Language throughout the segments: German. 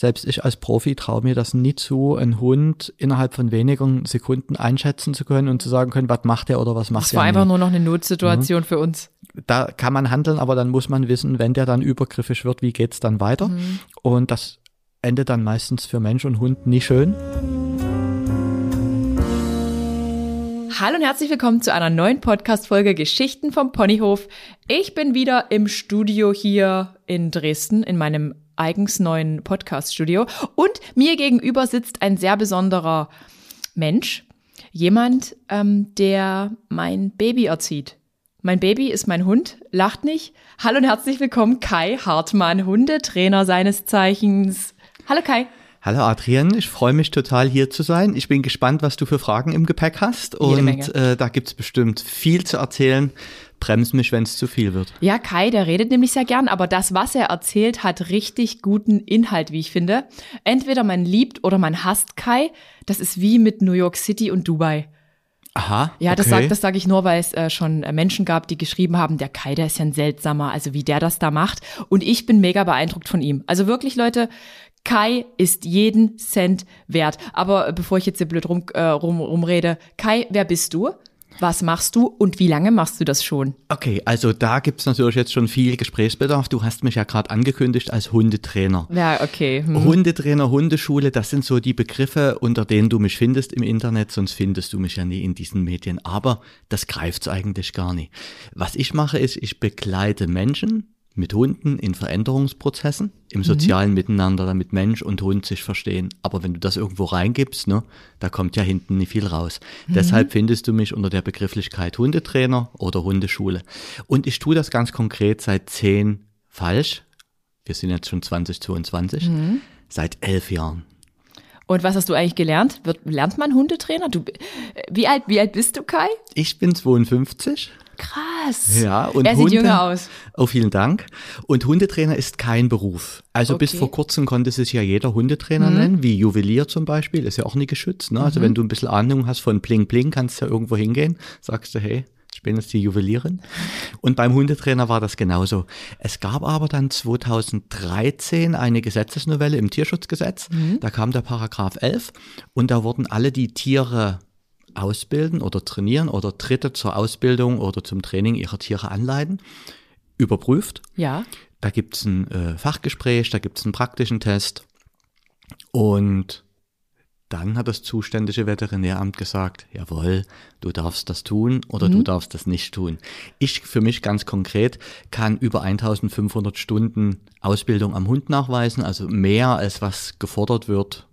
selbst ich als Profi traue mir das nie zu, einen Hund innerhalb von wenigen Sekunden einschätzen zu können und zu sagen können, was macht er oder was macht er. Das war einfach nur noch eine Notsituation mhm. für uns. Da kann man handeln, aber dann muss man wissen, wenn der dann übergriffig wird, wie geht's dann weiter? Mhm. Und das endet dann meistens für Mensch und Hund nie schön. Hallo und herzlich willkommen zu einer neuen Podcast-Folge Geschichten vom Ponyhof. Ich bin wieder im Studio hier in Dresden, in meinem eigens neuen Podcast-Studio. Und mir gegenüber sitzt ein sehr besonderer Mensch. Jemand, ähm, der mein Baby erzieht. Mein Baby ist mein Hund, lacht nicht. Hallo und herzlich willkommen, Kai Hartmann, Hundetrainer seines Zeichens. Hallo Kai. Hallo Adrian, ich freue mich total hier zu sein. Ich bin gespannt, was du für Fragen im Gepäck hast. Und äh, da gibt's bestimmt viel zu erzählen bremst mich, wenn es zu viel wird. Ja, Kai, der redet nämlich sehr gern, aber das, was er erzählt, hat richtig guten Inhalt, wie ich finde. Entweder man liebt oder man hasst Kai. Das ist wie mit New York City und Dubai. Aha. Ja, das okay. sage sag ich nur, weil es äh, schon äh, Menschen gab, die geschrieben haben, der Kai, der ist ja ein seltsamer, also wie der das da macht. Und ich bin mega beeindruckt von ihm. Also wirklich, Leute, Kai ist jeden Cent wert. Aber bevor ich jetzt hier blöd rum, äh, rum, rumrede, Kai, wer bist du? Was machst du und wie lange machst du das schon? Okay, also da gibt's natürlich jetzt schon viel Gesprächsbedarf. Du hast mich ja gerade angekündigt als Hundetrainer. Ja, okay. Hm. Hundetrainer, Hundeschule, das sind so die Begriffe, unter denen du mich findest im Internet, sonst findest du mich ja nie in diesen Medien. Aber das greift's eigentlich gar nicht. Was ich mache, ist, ich begleite Menschen mit Hunden in Veränderungsprozessen, im sozialen mhm. Miteinander, damit Mensch und Hund sich verstehen. Aber wenn du das irgendwo reingibst, ne, da kommt ja hinten nicht viel raus. Mhm. Deshalb findest du mich unter der Begrifflichkeit Hundetrainer oder Hundeschule. Und ich tue das ganz konkret seit zehn falsch. Wir sind jetzt schon 2022. Mhm. Seit elf Jahren. Und was hast du eigentlich gelernt? Wird, lernt man Hundetrainer? Du, wie alt, wie alt bist du, Kai? Ich bin 52. Krass. Ja, und er Hunde, sieht jünger aus. Oh, vielen Dank. Und Hundetrainer ist kein Beruf. Also okay. bis vor kurzem konnte sich ja jeder Hundetrainer mhm. nennen, wie Juwelier zum Beispiel, ist ja auch nicht geschützt. Ne? Also mhm. wenn du ein bisschen Ahnung hast von Bling Bling, kannst du ja irgendwo hingehen, sagst du, hey, ich bin jetzt die Juwelierin. Und beim Hundetrainer war das genauso. Es gab aber dann 2013 eine Gesetzesnovelle im Tierschutzgesetz. Mhm. Da kam der Paragraph 11 und da wurden alle die Tiere ausbilden oder trainieren oder Dritte zur Ausbildung oder zum Training ihrer Tiere anleiten, überprüft. Ja. Da gibt es ein äh, Fachgespräch, da gibt es einen praktischen Test und dann hat das zuständige Veterinäramt gesagt, jawohl, du darfst das tun oder mhm. du darfst das nicht tun. Ich für mich ganz konkret kann über 1500 Stunden Ausbildung am Hund nachweisen, also mehr als was gefordert wird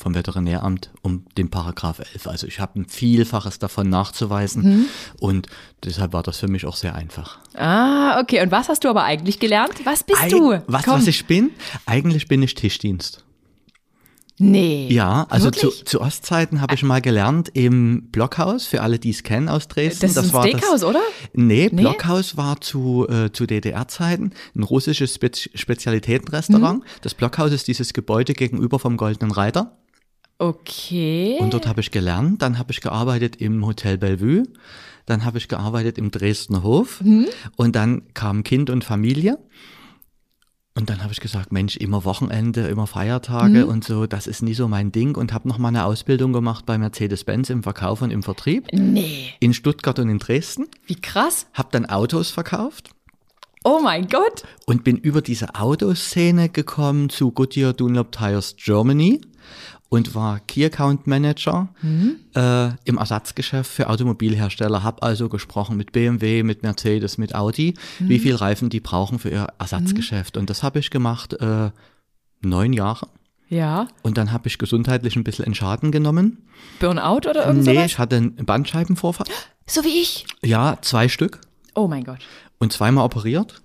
vom Veterinäramt um den Paragraph 11. Also ich habe ein Vielfaches davon nachzuweisen mhm. und deshalb war das für mich auch sehr einfach. Ah, okay. Und was hast du aber eigentlich gelernt? Was bist Eig du? Was, was ich bin? Eigentlich bin ich Tischdienst. Nee. Ja, also zu, zu Ostzeiten habe ich mal gelernt im Blockhaus, für alle, die es kennen aus Dresden. Das, das ist ein Steakhouse, oder? Nee, nee, Blockhaus war zu, äh, zu DDR-Zeiten ein russisches Spe Spezialitätenrestaurant. Mhm. Das Blockhaus ist dieses Gebäude gegenüber vom Goldenen Reiter. Okay. Und dort habe ich gelernt. Dann habe ich gearbeitet im Hotel Bellevue. Dann habe ich gearbeitet im Dresdner Hof. Mhm. Und dann kam Kind und Familie. Und dann habe ich gesagt, Mensch, immer Wochenende, immer Feiertage mhm. und so, das ist nie so mein Ding und habe noch mal eine Ausbildung gemacht bei Mercedes-Benz im Verkauf und im Vertrieb. Nee. In Stuttgart und in Dresden. Wie krass. Hab dann Autos verkauft. Oh mein Gott. Und bin über diese Autoszene gekommen zu Goodyear Dunlop Tires Germany und war Key Account Manager mhm. äh, im Ersatzgeschäft für Automobilhersteller. Hab also gesprochen mit BMW, mit Mercedes, mit Audi, mhm. wie viel Reifen die brauchen für ihr Ersatzgeschäft. Mhm. Und das habe ich gemacht äh, neun Jahre. Ja. Und dann habe ich gesundheitlich ein bisschen in Schaden genommen. Burnout oder irgendwas? Nee, ich hatte einen Bandscheibenvorfall. So wie ich? Ja, zwei Stück. Oh mein Gott. Und zweimal operiert.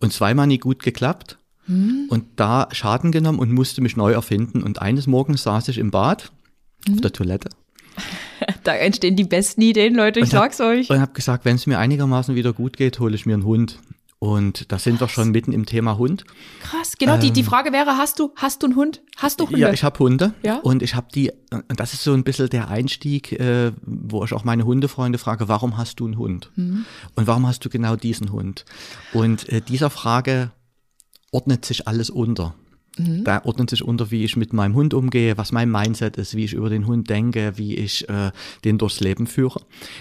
Und zweimal nie gut geklappt. Hm. Und da Schaden genommen und musste mich neu erfinden. Und eines Morgens saß ich im Bad hm. auf der Toilette. Da entstehen die besten Ideen, Leute, ich sag's hab, euch. Und habe gesagt, wenn es mir einigermaßen wieder gut geht, hole ich mir einen Hund. Und da sind wir schon mitten im Thema Hund. Krass, genau. Ähm, die, die ähm, Frage wäre, hast du, hast du einen Hund? Hast du Hunde? Ja, ich habe Hunde. Ja? Und ich habe die, und das ist so ein bisschen der Einstieg, äh, wo ich auch meine Hundefreunde frage, warum hast du einen Hund? Mhm. Und warum hast du genau diesen Hund? Und äh, dieser Frage ordnet sich alles unter. Da ordnet sich unter, wie ich mit meinem Hund umgehe, was mein Mindset ist, wie ich über den Hund denke, wie ich äh, den durchs Leben führe.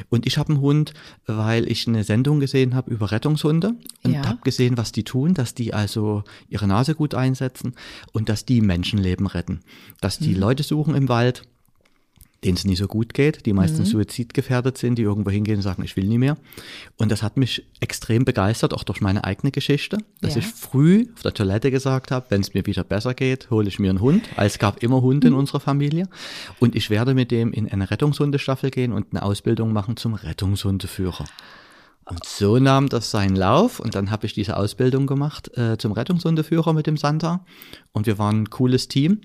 Und ich habe einen Hund, weil ich eine Sendung gesehen habe über Rettungshunde und Ja. habe gesehen, was die tun, dass die also ihre Nase gut einsetzen und dass die Menschenleben retten. Dass die Leute suchen im Wald, denen es nicht so gut geht, die meistens suizidgefährdet sind, die irgendwo hingehen und sagen, ich will nie mehr. Und das hat mich extrem begeistert, auch durch meine eigene Geschichte, dass Ja. ich früh auf der Toilette gesagt habe, wenn es mir wieder besser geht, hole ich mir einen Hund. Es gab immer Hunde in unserer Familie. Und ich werde mit dem in eine Rettungshundestaffel gehen und eine Ausbildung machen zum Rettungshundeführer. Und so nahm das seinen Lauf und dann habe ich diese Ausbildung gemacht äh, zum Rettungshundeführer mit dem Santa und wir waren ein cooles Team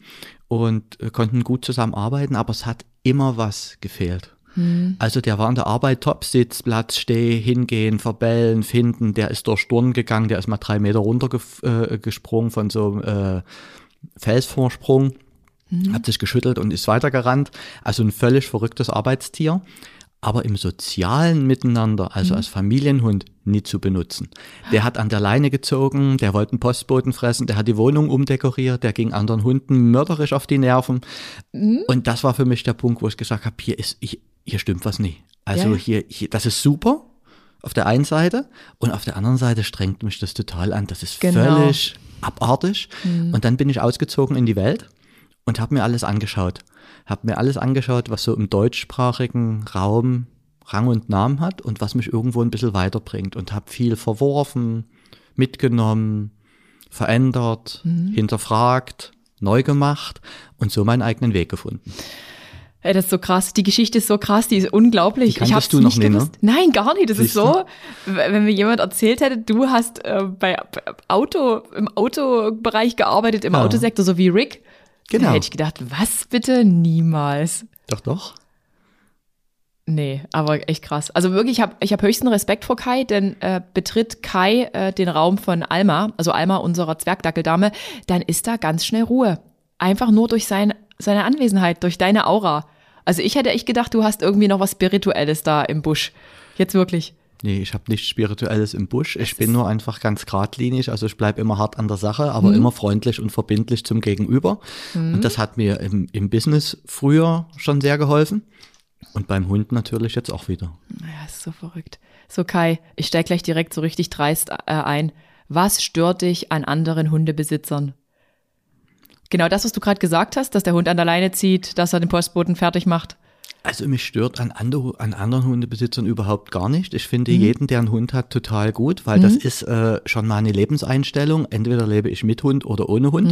und äh, konnten gut zusammenarbeiten, aber es hat immer was gefehlt. Also der war in der Arbeit top, Sitz, Platz, Steh, hingehen, verbellen, finden, der ist durch Sturm gegangen, der ist mal drei Meter runtergesprungen äh, von so einem äh, Felsvorsprung, hat sich geschüttelt und ist weitergerannt. Also ein völlig verrücktes Arbeitstier. Aber im sozialen Miteinander, also als Familienhund, nie zu benutzen. Der hat an der Leine gezogen, der wollte einen Postboten fressen, der hat die Wohnung umdekoriert, der ging anderen Hunden mörderisch auf die Nerven. Und das war für mich der Punkt, wo ich gesagt habe, hier ist, hier, hier stimmt was nicht. Also Ja. hier, hier, das ist super auf der einen Seite und auf der anderen Seite strengt mich das total an. Das ist Genau. völlig abartig. Und dann bin ich ausgezogen in die Welt und habe mir alles angeschaut. Habe mir alles angeschaut, was so im deutschsprachigen Raum Rang und Namen hat und was mich irgendwo ein bisschen weiterbringt. Und habe viel verworfen, mitgenommen, verändert, hinterfragt, neu gemacht und so meinen eigenen Weg gefunden. Ey, das ist so krass. Die Geschichte ist so krass, die ist unglaublich. Die ich hab's du noch nicht ne? gewusst. Nein, gar nicht. Das ist Siehst du? so, w- wenn mir jemand erzählt hätte, du hast äh, bei bei Auto im Autobereich gearbeitet, im Ja. Autosektor, so wie Rick. Genau. Da hätte ich gedacht, was bitte? Niemals. Doch, doch. Nee, aber echt krass. Also wirklich, ich habe ich hab höchsten Respekt vor Kai, denn äh, betritt Kai äh, den Raum von Alma, also Alma unserer Zwergdackeldame, dann ist da ganz schnell Ruhe. Einfach nur durch sein, seine Anwesenheit, durch deine Aura. Also ich hätte echt gedacht, du hast irgendwie noch was Spirituelles da im Busch. Jetzt wirklich. Nee, ich habe nichts Spirituelles im Busch. Ich bin nur einfach ganz geradlinig. Also ich bleibe immer hart an der Sache, aber immer freundlich und verbindlich zum Gegenüber. Und das hat mir im, im Business früher schon sehr geholfen. Und beim Hund natürlich jetzt auch wieder. Ja, ist so verrückt. So Kai, ich steig gleich direkt so richtig dreist äh, ein. Was stört dich an anderen Hundebesitzern? Genau das, was du gerade gesagt hast, dass der Hund an der Leine zieht, dass er den Postboten fertig macht. Also mich stört an, andere, an anderen Hundebesitzern überhaupt gar nicht. Ich finde jeden, der einen Hund hat, total gut, weil das ist äh, schon mal eine Lebenseinstellung. Entweder lebe ich mit Hund oder ohne Hund.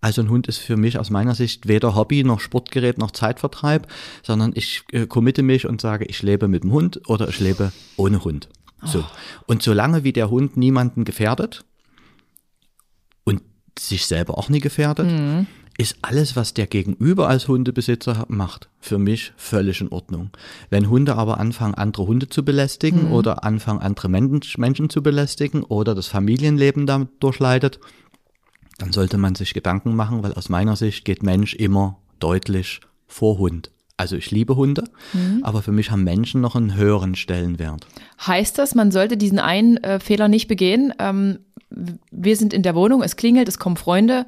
Also ein Hund ist für mich aus meiner Sicht weder Hobby noch Sportgerät noch Zeitvertreib, sondern ich äh, committe mich und sage, ich lebe mit dem Hund oder ich lebe ohne Hund. So. Und solange wie der Hund niemanden gefährdet und sich selber auch nie gefährdet, ist alles, was der Gegenüber als Hundebesitzer macht, für mich völlig in Ordnung. Wenn Hunde aber anfangen, andere Hunde zu belästigen oder anfangen, andere Mensch, Menschen zu belästigen oder das Familienleben dadurch leidet, dann sollte man sich Gedanken machen, weil aus meiner Sicht geht Mensch immer deutlich vor Hund. Also ich liebe Hunde, aber für mich haben Menschen noch einen höheren Stellenwert. Heißt das, man sollte diesen einen äh, Fehler nicht begehen? Ähm, wir sind in der Wohnung, es klingelt, es kommen Freunde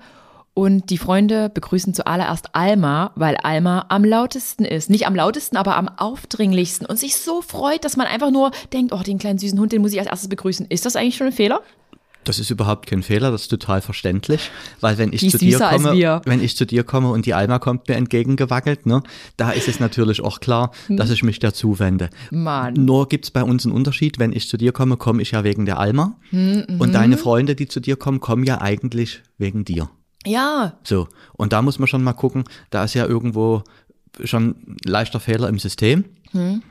und die Freunde begrüßen zuallererst Alma, weil Alma am lautesten ist. Nicht am lautesten, aber am aufdringlichsten und sich so freut, dass man einfach nur denkt, oh, den kleinen süßen Hund, den muss ich als erstes begrüßen. Ist das eigentlich schon ein Fehler? Das ist überhaupt kein Fehler, das ist total verständlich, weil wenn ich Die zu dir komme, wenn ich zu dir komme und die Alma kommt mir entgegengewackelt, ne, da ist es natürlich auch klar, Hm. dass ich mich dazu wende. Mann. Nur gibt's bei uns einen Unterschied, wenn ich zu dir komme, komme ich ja wegen der Alma Hm, und mhm. deine Freunde, die zu dir kommen, kommen ja eigentlich wegen dir. Ja, So, und da muss man schon mal gucken, da ist ja irgendwo schon ein leichter Fehler im System. Hm.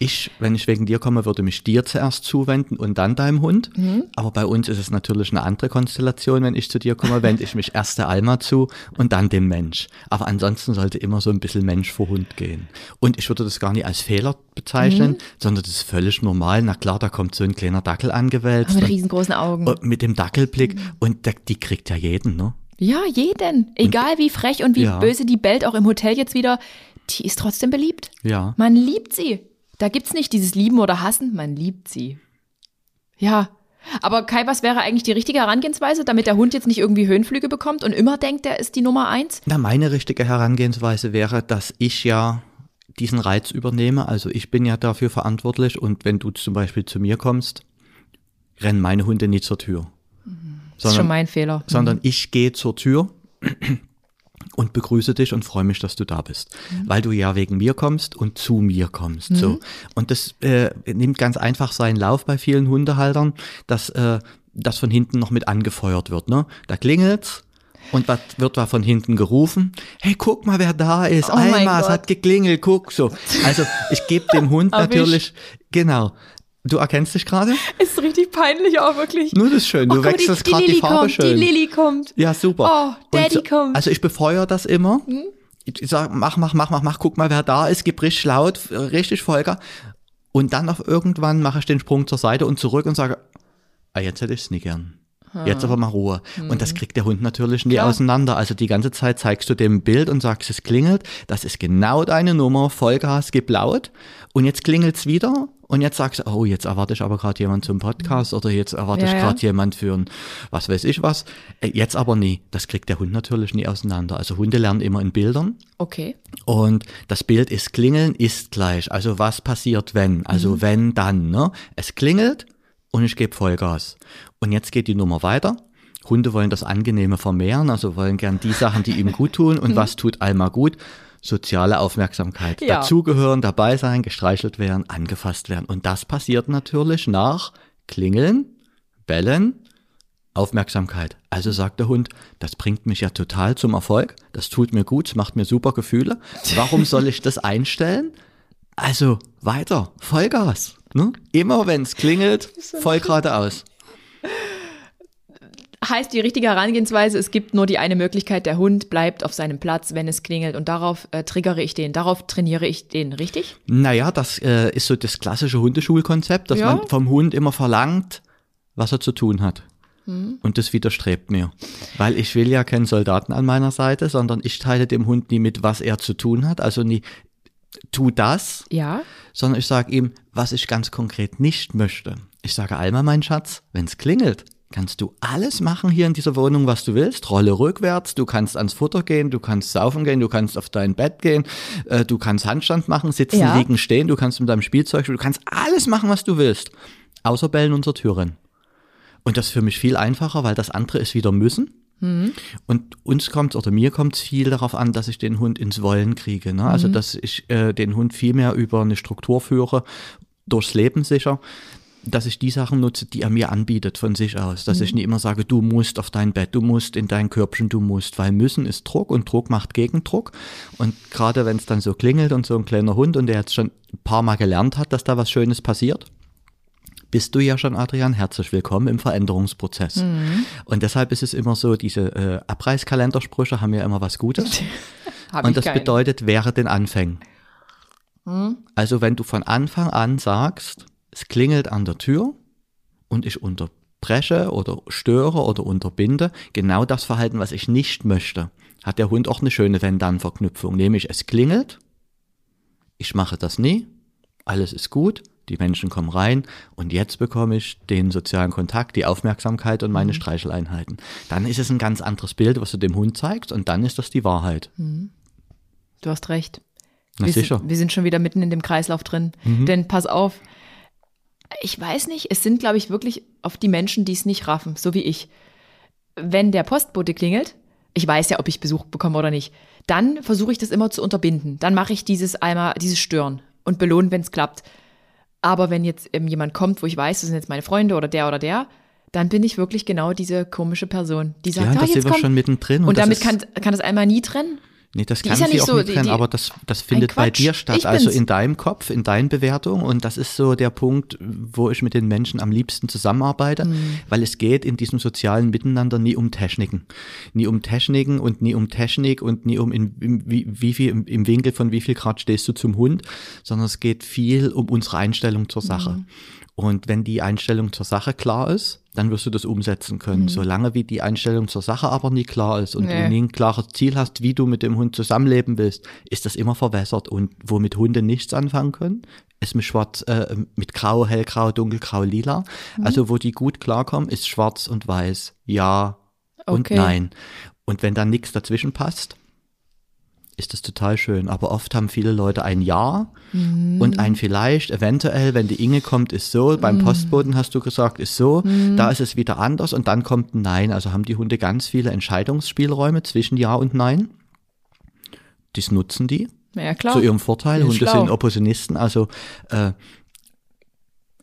Ich, wenn ich wegen dir komme, würde mich dir zuerst zuwenden und dann deinem Hund. Hm. Aber bei uns ist es natürlich eine andere Konstellation. Wenn ich zu dir komme, wende ich mich erst der Alma zu und dann dem Mensch. Aber ansonsten sollte immer so ein bisschen Mensch vor Hund gehen. Und ich würde das gar nicht als Fehler bezeichnen, Hm. sondern das ist völlig normal. Na klar, da kommt so ein kleiner Dackel angewälzt. mit und- riesengroßen Augen. und mit dem Dackelblick. Und der, die kriegt ja jeden, ne? Ja, jeden. Egal wie frech und wie Ja. böse die bellt, auch im Hotel jetzt wieder, die ist trotzdem beliebt. Ja. Man liebt sie. Da gibt's nicht dieses Lieben oder Hassen, man liebt sie. Ja, Aber Kai, was wäre eigentlich die richtige Herangehensweise, damit der Hund jetzt nicht irgendwie Höhenflüge bekommt und immer denkt, er ist die Nummer eins? Na, meine richtige Herangehensweise wäre, dass ich ja diesen Reiz übernehme. Also ich bin ja dafür verantwortlich und wenn du zum Beispiel zu mir kommst, rennen meine Hunde nicht zur Tür. Das ist schon mein Fehler. Sondern ich gehe zur Tür und begrüße dich und freue mich, dass du da bist, mhm. weil du ja wegen mir kommst und zu mir kommst. Mhm. So und das äh, nimmt ganz einfach seinen Lauf bei vielen Hundehaltern, dass äh, das von hinten noch mit angefeuert wird. Ne, da klingelt's. Und was wird da von hinten gerufen? Hey, guck mal, wer da ist. Oh Alma, es hat geklingelt, guck so. Also ich gebe dem Hund natürlich, genau, Du erkennst dich gerade? Ist richtig peinlich auch wirklich. Nur das ist schön. Du oh, wechselst gerade die, die, Farbe kommt, schön. Die Lilly kommt. Ja, super. Oh, Daddy so, kommt. Also ich befeuere das immer. Hm? Ich sage, mach, mach, mach, mach, mach, guck mal, wer da ist, gib richtig laut, richtig Volker. Und dann auf irgendwann mache ich den Sprung zur Seite und zurück und sage, ah, jetzt hätte ich es nie gern. Jetzt aber mal Ruhe. Mhm. Und das hm. kriegt der Hund natürlich nie Klar. auseinander. Also die ganze Zeit zeigst du dem Bild und sagst, es klingelt. Das ist genau deine Nummer. Vollgas, gib laut. Und jetzt klingelt's wieder. Und jetzt sagst du, oh, jetzt erwarte ich aber gerade jemand zum Podcast oder jetzt erwarte ja, ich gerade ja. jemand für ein, was weiß ich was. Äh, jetzt aber nie. Das kriegt der Hund natürlich nie auseinander. Also Hunde lernen immer in Bildern. Okay. Und das Bild ist klingeln, ist gleich. Also was passiert, wenn? Also mhm. wenn, dann. Ne? Es klingelt und ich gebe Vollgas. Und jetzt geht die Nummer weiter. Hunde wollen das Angenehme vermehren, also wollen gern die Sachen, die ihm gut tun. Und was tut Alma gut? Soziale Aufmerksamkeit. Ja. Dazugehören, dabei sein, gestreichelt werden, angefasst werden. Und das passiert natürlich nach Klingeln, Bellen, Aufmerksamkeit. Also sagt der Hund, das bringt mich ja total zum Erfolg, das tut mir gut, es macht mir super Gefühle. Warum soll ich das einstellen? Also weiter, Vollgas. Ne? Immer wenn es klingelt, voll geradeaus. Heißt die richtige Herangehensweise, es gibt nur die eine Möglichkeit, der Hund bleibt auf seinem Platz, wenn es klingelt und darauf äh, triggere ich den, darauf trainiere ich den, richtig? Naja, das äh, ist so das klassische Hundeschulkonzept, dass ja. man vom Hund immer verlangt, was er zu tun hat. Hm. Und das widerstrebt mir. Weil ich will ja keinen Soldaten an meiner Seite, sondern ich teile dem Hund nie mit, was er zu tun hat. Also nie, tu das, ja. sondern ich sage ihm, was ich ganz konkret nicht möchte. Ich sage Alma, mein Schatz, wenn es klingelt, kannst du alles machen hier in dieser Wohnung, was du willst. Rolle rückwärts, du kannst ans Futter gehen, du kannst saufen gehen, du kannst auf dein Bett gehen, äh, du kannst Handstand machen, sitzen, ja. liegen, stehen, du kannst mit deinem Spielzeug, du kannst alles machen, was du willst. Außer bellen unser Türen. Und das ist für mich viel einfacher, weil das andere ist wieder müssen. Mhm. Und uns kommt oder mir kommt es viel darauf an, dass ich den Hund ins Wollen kriege. Ne? Also mhm. dass ich äh, den Hund viel mehr über eine Struktur führe, durchs Leben sicher, dass ich die Sachen nutze, die er mir anbietet von sich aus. Dass mhm. ich nicht immer sage, du musst auf dein Bett, du musst in dein Körbchen, du musst, weil müssen ist Druck und Druck macht Gegendruck. Und gerade wenn es dann so klingelt und so ein kleiner Hund und der jetzt schon ein paar Mal gelernt hat, dass da was Schönes passiert, bist du ja schon, Adrian, herzlich willkommen im Veränderungsprozess. Mhm. Und deshalb ist es immer so, diese äh, Abreißkalendersprüche haben ja immer was Gutes. und das keinen. bedeutet, wäre den Anfängen. Mhm. Also wenn du von Anfang an sagst, es klingelt an der Tür und ich unterbreche oder störe oder unterbinde genau das Verhalten, was ich nicht möchte, hat der Hund auch eine schöne Wenn-Dann-Verknüpfung. Nämlich es klingelt, ich mache das nie, alles ist gut, die Menschen kommen rein und jetzt bekomme ich den sozialen Kontakt, die Aufmerksamkeit und meine mhm. Streicheleinheiten. Dann ist es ein ganz anderes Bild, was du dem Hund zeigst und dann ist das die Wahrheit. Mhm. Du hast recht. Na wir sicher. Sind, wir sind schon wieder mitten in dem Kreislauf drin. Mhm. Denn pass auf, ich weiß nicht, es sind, glaube ich, wirklich oft die Menschen, die es nicht raffen, so wie ich. Wenn der Postbote klingelt, ich weiß ja, ob ich Besuch bekomme oder nicht, dann versuche ich das immer zu unterbinden. Dann mache ich dieses einmal, dieses Stören und belohnen, wenn es klappt. Aber wenn jetzt ähm, jemand kommt, wo ich weiß, das sind jetzt meine Freunde oder der oder der, dann bin ich wirklich genau diese komische Person, die sagt, ja, ah, das jetzt wir schon mittendrin. Und, und damit kann, kann das einmal nie trennen. Nee, das die kann ja sie auch so, nicht trennen, die, aber das, das findet bei dir statt, also in deinem Kopf, in deinen Bewertungen und das ist so der Punkt, wo ich mit den Menschen am liebsten zusammenarbeite, mhm. weil es geht in diesem sozialen Miteinander nie um Techniken. Nie um Techniken und nie um Technik und nie um in, in, wie, wie viel, im, im, Winkel von wie viel Grad stehst du zum Hund, sondern es geht viel um unsere Einstellung zur Sache. Mhm. Und wenn die Einstellung zur Sache klar ist, dann wirst du das umsetzen können. Mhm. Solange wie die Einstellung zur Sache aber nie klar ist und nee. du nie ein klares Ziel hast, wie du mit dem Hund zusammenleben willst, ist das immer verwässert. Und womit Hunde nichts anfangen können, ist mit schwarz, äh, mit grau, hellgrau, dunkelgrau, lila. Mhm. Also wo die gut klarkommen, ist schwarz und weiß. Ja okay. und nein. Und wenn dann nichts dazwischen passt, ist das total schön. Aber oft haben viele Leute ein Ja mhm. und ein vielleicht, eventuell, wenn die Inge kommt, ist so. Beim mhm. Postboten hast du gesagt, ist so. Mhm. Da ist es wieder anders und dann kommt ein Nein. Also haben die Hunde ganz viele Entscheidungsspielräume zwischen Ja und Nein. Das nutzen die. Ja, klar. Zu ihrem Vorteil. Hunde schlau. sind Oppositionisten, also äh,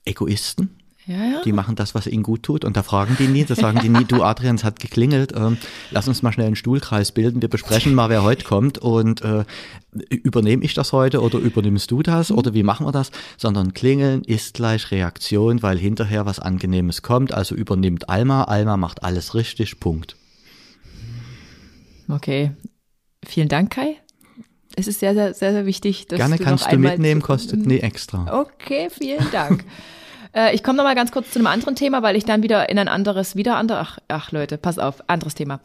Egoisten. Ja, ja. Die machen das, was ihnen gut tut. Und da fragen die nie, da sagen die nie, du Adrian, es hat geklingelt, ähm, lass uns mal schnell einen Stuhlkreis bilden, wir besprechen mal, wer heute kommt und äh, übernehme ich das heute oder übernimmst du das oder wie machen wir das? Sondern klingeln ist gleich Reaktion, weil hinterher was Angenehmes kommt. Also übernimmt Alma, Alma macht alles richtig, Punkt. Okay. Vielen Dank, Kai. Es ist sehr, sehr, sehr, sehr wichtig, dass Gerne du kannst du mitnehmen, kostet nie extra. Okay, vielen Dank. Äh, ich komme noch mal ganz kurz zu einem anderen Thema, weil ich dann wieder in ein anderes, wieder andere, ach, ach Leute, pass auf, anderes Thema.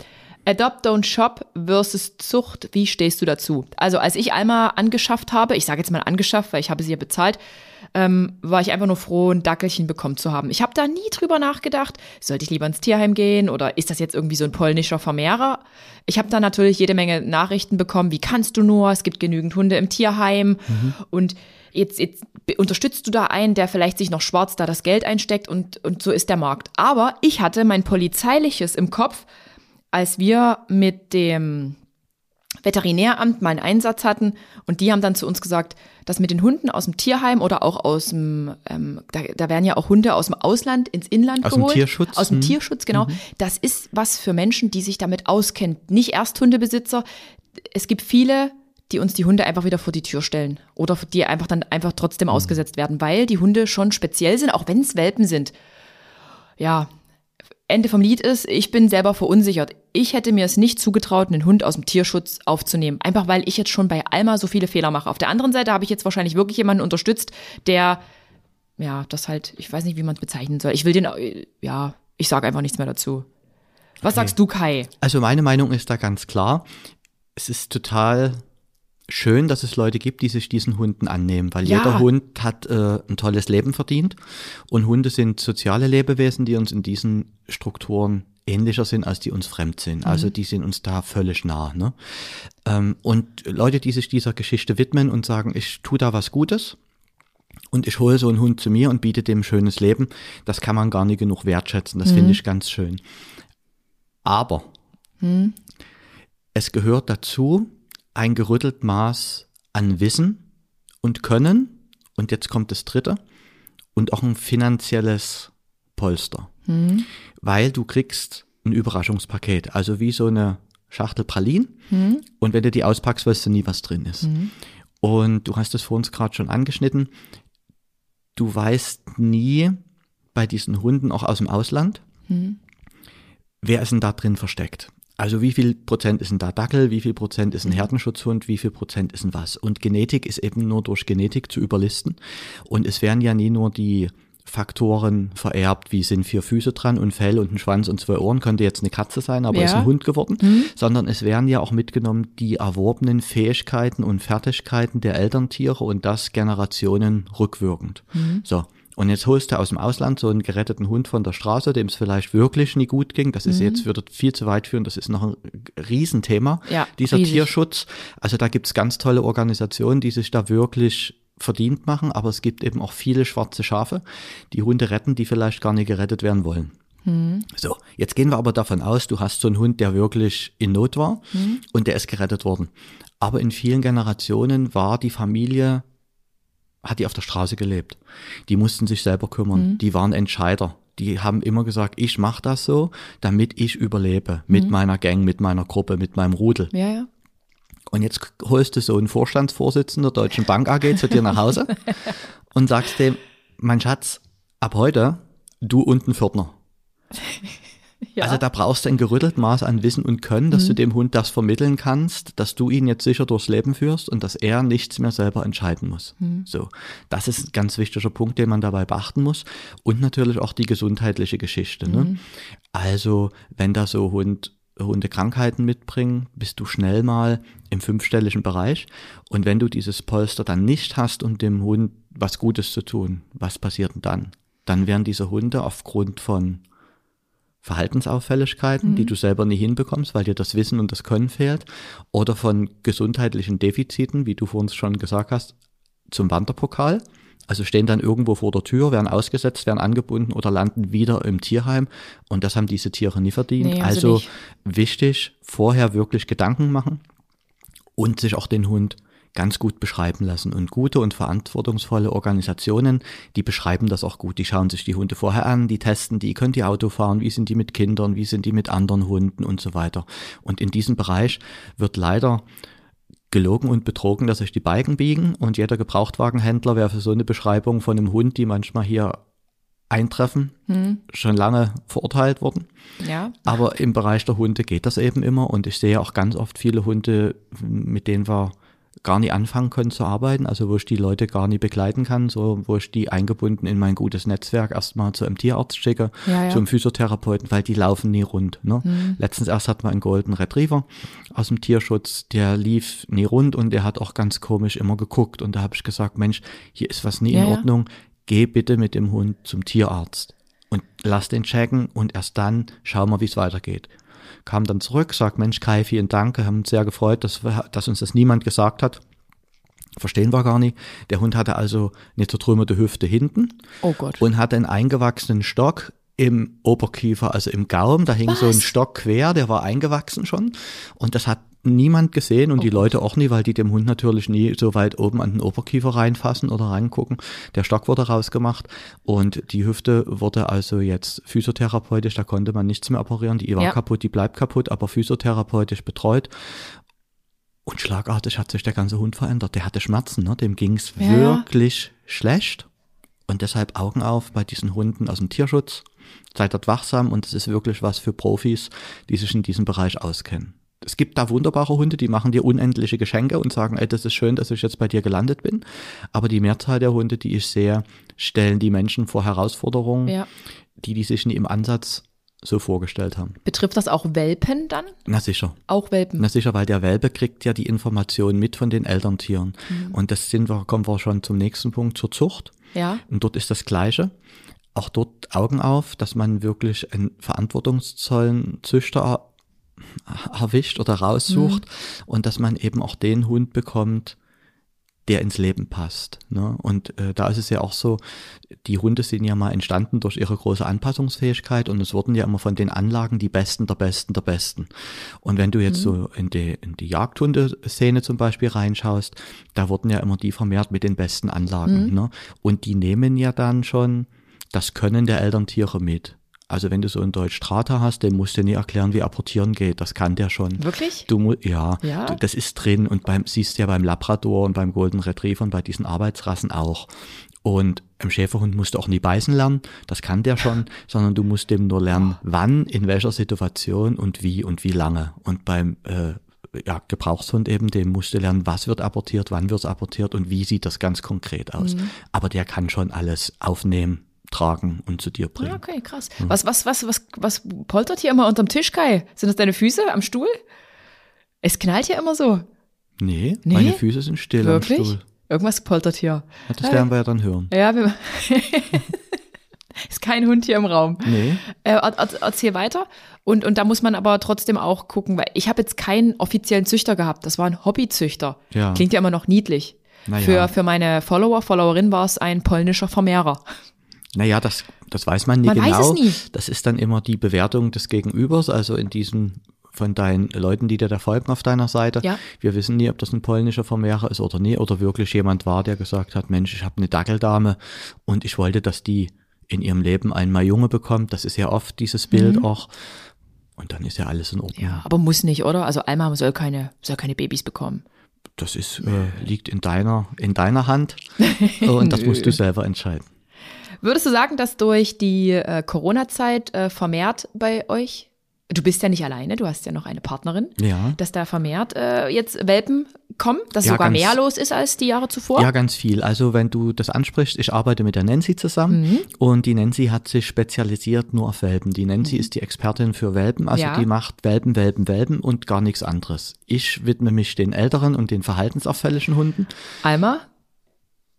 Adopt, Don't Shop versus Zucht, wie stehst du dazu? Also als ich Alma angeschafft habe, ich sage jetzt mal angeschafft, weil ich habe sie ja bezahlt, ähm, war ich einfach nur froh, ein Dackelchen bekommen zu haben. Ich habe da nie drüber nachgedacht, sollte ich lieber ins Tierheim gehen oder ist das jetzt irgendwie so ein polnischer Vermehrer? Ich habe da natürlich jede Menge Nachrichten bekommen, wie kannst du nur, es gibt genügend Hunde im Tierheim mhm. und jetzt, jetzt unterstützt du da einen, der vielleicht sich noch schwarz da das Geld einsteckt und, und so ist der Markt. Aber ich hatte mein polizeiliches im Kopf, als wir mit dem Veterinäramt mal einen Einsatz hatten und die haben dann zu uns gesagt, dass mit den Hunden aus dem Tierheim oder auch aus dem, ähm, da, da werden ja auch Hunde aus dem Ausland ins Inland aus geholt. Aus dem Tierschutz. Aus dem mhm. Tierschutz, genau. Mhm. Das ist was für Menschen, die sich damit auskennen. Nicht erst Hundebesitzer. Es gibt viele, die uns die Hunde einfach wieder vor die Tür stellen oder die einfach dann einfach trotzdem mhm. ausgesetzt werden, weil die Hunde schon speziell sind, auch wenn es Welpen sind. Ja, Ende vom Lied ist, ich bin selber verunsichert. Ich hätte mir es nicht zugetraut, einen Hund aus dem Tierschutz aufzunehmen. Einfach weil ich jetzt schon bei Alma so viele Fehler mache. Auf der anderen Seite habe ich jetzt wahrscheinlich wirklich jemanden unterstützt, der, ja, das halt, ich weiß nicht, wie man es bezeichnen soll. Ich will den, ja, ich sage einfach nichts mehr dazu. Was okay. sagst du, Kai? Also meine Meinung ist da ganz klar. Es ist total schön, dass es Leute gibt, die sich diesen Hunden annehmen, weil ja. jeder Hund hat äh, ein tolles Leben verdient und Hunde sind soziale Lebewesen, die uns in diesen Strukturen ähnlicher sind, als die uns fremd sind. Also mhm. die sind uns da völlig nah. Ne? Ähm, und Leute, die sich dieser Geschichte widmen und sagen, ich tue da was Gutes, und ich hole so einen Hund zu mir und biete dem ein schönes Leben. Das kann man gar nicht genug wertschätzen. Das mhm. finde ich ganz schön. Aber mhm. es gehört dazu, ein gerüttelt Maß an Wissen und Können. Und jetzt kommt das dritte. Und auch ein finanzielles Polster. Mhm. Weil du kriegst ein Überraschungspaket. Also wie so eine Schachtel Pralinen. Mhm. Und wenn du die auspackst, weißt du nie, was drin ist. Mhm. Und du hast es vor uns gerade schon angeschnitten. Du weißt nie bei diesen Hunden auch aus dem Ausland, mhm. wer ist denn da drin versteckt. Also wie viel Prozent ist ein Dackel, wie viel Prozent ist ein Herdenschutzhund, wie viel Prozent ist ein was. Und Genetik ist eben nur durch Genetik zu überlisten. Und es werden ja nie nur die Faktoren vererbt, wie sind vier Füße dran und Fell und ein Schwanz und zwei Ohren, könnte jetzt eine Katze sein, aber ja. ist ein Hund geworden, mhm. sondern es werden ja auch mitgenommen die erworbenen Fähigkeiten und Fertigkeiten der Elterntiere und das Generationen rückwirkend. Mhm. So. Und jetzt holst du aus dem Ausland so einen geretteten Hund von der Straße, dem es vielleicht wirklich nie gut ging. Das ist mhm. jetzt, würde viel zu weit führen. Das ist noch ein Riesenthema, ja, dieser riesig. Tierschutz. Also da gibt es ganz tolle Organisationen, die sich da wirklich verdient machen. Aber es gibt eben auch viele schwarze Schafe, die Hunde retten, die vielleicht gar nicht gerettet werden wollen. Mhm. So, jetzt gehen wir aber davon aus, du hast so einen Hund, der wirklich in Not war mhm. und der ist gerettet worden. Aber in vielen Generationen war die Familie hat die auf der Straße gelebt. Die mussten sich selber kümmern. Mhm. Die waren Entscheider. Die haben immer gesagt, ich mache das so, damit ich überlebe. Mit mhm. meiner Gang, mit meiner Gruppe, mit meinem Rudel. Ja, ja. Und jetzt holst du so einen Vorstandsvorsitzender der Deutschen Bank AG zu dir nach Hause und sagst dem, mein Schatz, ab heute du und ein Pförtner. Ja. Also da brauchst du ein gerüttelt Maß an Wissen und Können, dass mhm. du dem Hund das vermitteln kannst, dass du ihn jetzt sicher durchs Leben führst und dass er nichts mehr selber entscheiden muss. Mhm. So, das ist ein ganz wichtiger Punkt, den man dabei beachten muss. Und natürlich auch die gesundheitliche Geschichte. Ne? Mhm. Also wenn da so Hund Hunde Krankheiten mitbringen, bist du schnell mal im fünfstelligen Bereich. Und wenn du dieses Polster dann nicht hast, um dem Hund was Gutes zu tun, was passiert denn dann? Dann werden diese Hunde aufgrund von Verhaltensauffälligkeiten, mhm. die du selber nie hinbekommst, weil dir das Wissen und das Können fehlt, oder von gesundheitlichen Defiziten, wie du vorhin schon gesagt hast, zum Wanderpokal. Also stehen dann irgendwo vor der Tür, werden ausgesetzt, werden angebunden oder landen wieder im Tierheim. Und das haben diese Tiere nie verdient. Nee, also, also wichtig, vorher wirklich Gedanken machen und sich auch den Hund ganz gut beschreiben lassen. Und gute und verantwortungsvolle Organisationen, die beschreiben das auch gut. Die schauen sich die Hunde vorher an, die testen die, können die Auto fahren, wie sind die mit Kindern, wie sind die mit anderen Hunden und so weiter. Und in diesem Bereich wird leider gelogen und betrogen, dass sich die Balken biegen und jeder Gebrauchtwagenhändler wäre für so eine Beschreibung von einem Hund, die manchmal hier eintreffen, hm. schon lange verurteilt worden. Ja. Aber im Bereich der Hunde geht das eben immer und ich sehe auch ganz oft viele Hunde, mit denen wir gar nicht anfangen können zu arbeiten, also wo ich die Leute gar nicht begleiten kann, so wo ich die eingebunden in mein gutes Netzwerk erstmal zu einem Tierarzt schicke, ja, ja. zum Physiotherapeuten, weil die laufen nie rund. Ne? Mhm. Letztens erst hat man einen Golden Retriever aus dem Tierschutz, der lief nie rund und der hat auch ganz komisch immer geguckt und da habe ich gesagt, Mensch, hier ist was nie ja, in Ordnung, geh bitte mit dem Hund zum Tierarzt und lass den checken und erst dann schauen wir, wie es weitergeht kam dann zurück, sagt, Mensch, Kai, vielen Dank, wir haben uns sehr gefreut, dass, wir, dass uns das niemand gesagt hat. Verstehen wir gar nicht. Der Hund hatte also eine zertrümmerte Hüfte hinten oh Gott. und hatte einen eingewachsenen Stock im Oberkiefer, also im Gaumen. Da hing Was? so ein Stock quer, der war eingewachsen schon. Und das hat niemand gesehen und oh die Leute auch nie, weil die dem Hund natürlich nie so weit oben an den Oberkiefer reinfassen oder reingucken. Der Stock wurde rausgemacht und die Hüfte wurde also jetzt physiotherapeutisch, da konnte man nichts mehr operieren. Die war ja. kaputt, die bleibt kaputt, aber physiotherapeutisch betreut. Und schlagartig hat sich der ganze Hund verändert. Der hatte Schmerzen, ne? dem ging's ja. wirklich schlecht. Und deshalb Augen auf bei diesen Hunden aus dem Tierschutz. Seid dort wachsam und es ist wirklich was für Profis, die sich in diesem Bereich auskennen es gibt da wunderbare Hunde, die machen dir unendliche Geschenke und sagen, ey, das ist schön, dass ich jetzt bei dir gelandet bin. Aber die Mehrzahl der Hunde, die ich sehe, stellen die Menschen vor Herausforderungen, ja. die die sich nie im Ansatz so vorgestellt haben. Betrifft das auch Welpen dann? Na sicher. Auch Welpen? Na sicher, weil der Welpe kriegt ja die Information mit von den Elterntieren. Mhm. Und das sind wir, kommen wir schon zum nächsten Punkt, zur Zucht. Ja. Und dort ist das Gleiche. Auch dort Augen auf, dass man wirklich einen verantwortungsvollen Züchter erwischt oder raussucht mhm. und dass man eben auch den Hund bekommt, der ins Leben passt. Ne? Und äh, da ist es ja auch so, die Hunde sind ja mal entstanden durch ihre große Anpassungsfähigkeit und es wurden ja immer von den Anlagen die Besten der Besten der Besten. Und wenn du jetzt mhm. so in die, in die Jagdhundeszene zum Beispiel reinschaust, da wurden ja immer die vermehrt mit den besten Anlagen. Mhm. Ne? Und die nehmen ja dann schon das Können der Elterntiere mit. Also wenn du so einen Deutsch Strata hast, dem musst du nie erklären, wie apportieren geht. Das kann der schon. Wirklich? Du ja, ja? Du, das ist drin und beim siehst du ja beim Labrador und beim Golden Retriever und bei diesen Arbeitsrassen auch. Und im Schäferhund musst du auch nie beißen lernen, das kann der schon, sondern du musst dem nur lernen, wann, in welcher Situation und wie und wie lange. Und beim äh, ja, Gebrauchshund eben, dem musst du lernen, was wird apportiert, wann wird es apportiert und wie sieht das ganz konkret aus. Mhm. Aber der kann schon alles aufnehmen tragen und zu dir bringen. Okay, krass. Was, was, was, was, was poltert hier immer unterm Tisch, Kai? Sind das deine Füße am Stuhl? Es knallt hier immer so. Nee, nee? meine Füße sind still Wirklich? am Stuhl. Irgendwas poltert hier. Ja, das werden wir ja dann hören. Ja, wir ist kein Hund hier im Raum. Nee. Äh, erzähl weiter. Und, und da muss man aber trotzdem auch gucken, weil ich habe jetzt keinen offiziellen Züchter gehabt. Das war ein Hobbyzüchter. Ja. Klingt ja immer noch niedlich. Naja. Für, für meine Follower, Followerin war es ein polnischer Vermehrer. Naja, das, das weiß man nie man genau. Weiß es nie. Das ist dann immer die Bewertung des Gegenübers, also in diesem von deinen Leuten, die dir da folgen auf deiner Seite. Ja. Wir wissen nie, ob das ein polnischer Vermehrer ist oder nie, oder wirklich jemand war, der gesagt hat, Mensch, ich habe eine Dackeldame und ich wollte, dass die in ihrem Leben einmal Junge bekommt. Das ist ja oft dieses Bild mhm. auch. Und dann ist ja alles in Ordnung. Ja, aber muss nicht, oder? Also Alma soll keine, soll keine Babys bekommen. Das ist, äh, liegt in deiner, in deiner Hand und das musst du selber entscheiden. Würdest du sagen, dass durch die äh, Corona-Zeit äh, vermehrt bei euch, du bist ja nicht alleine, du hast ja noch eine Partnerin, Ja. dass da vermehrt äh, jetzt Welpen kommen, dass Ja, sogar ganz- mehr los ist als die Jahre zuvor? Ja, ganz viel. Also wenn du das ansprichst, ich arbeite mit der Nancy zusammen und die Nancy hat sich spezialisiert nur auf Welpen. Die Nancy ist die Expertin für Welpen, also Ja. die macht Welpen, Welpen, Welpen und gar nichts anderes. Ich widme mich den älteren und den verhaltensauffälligen Hunden. Alma?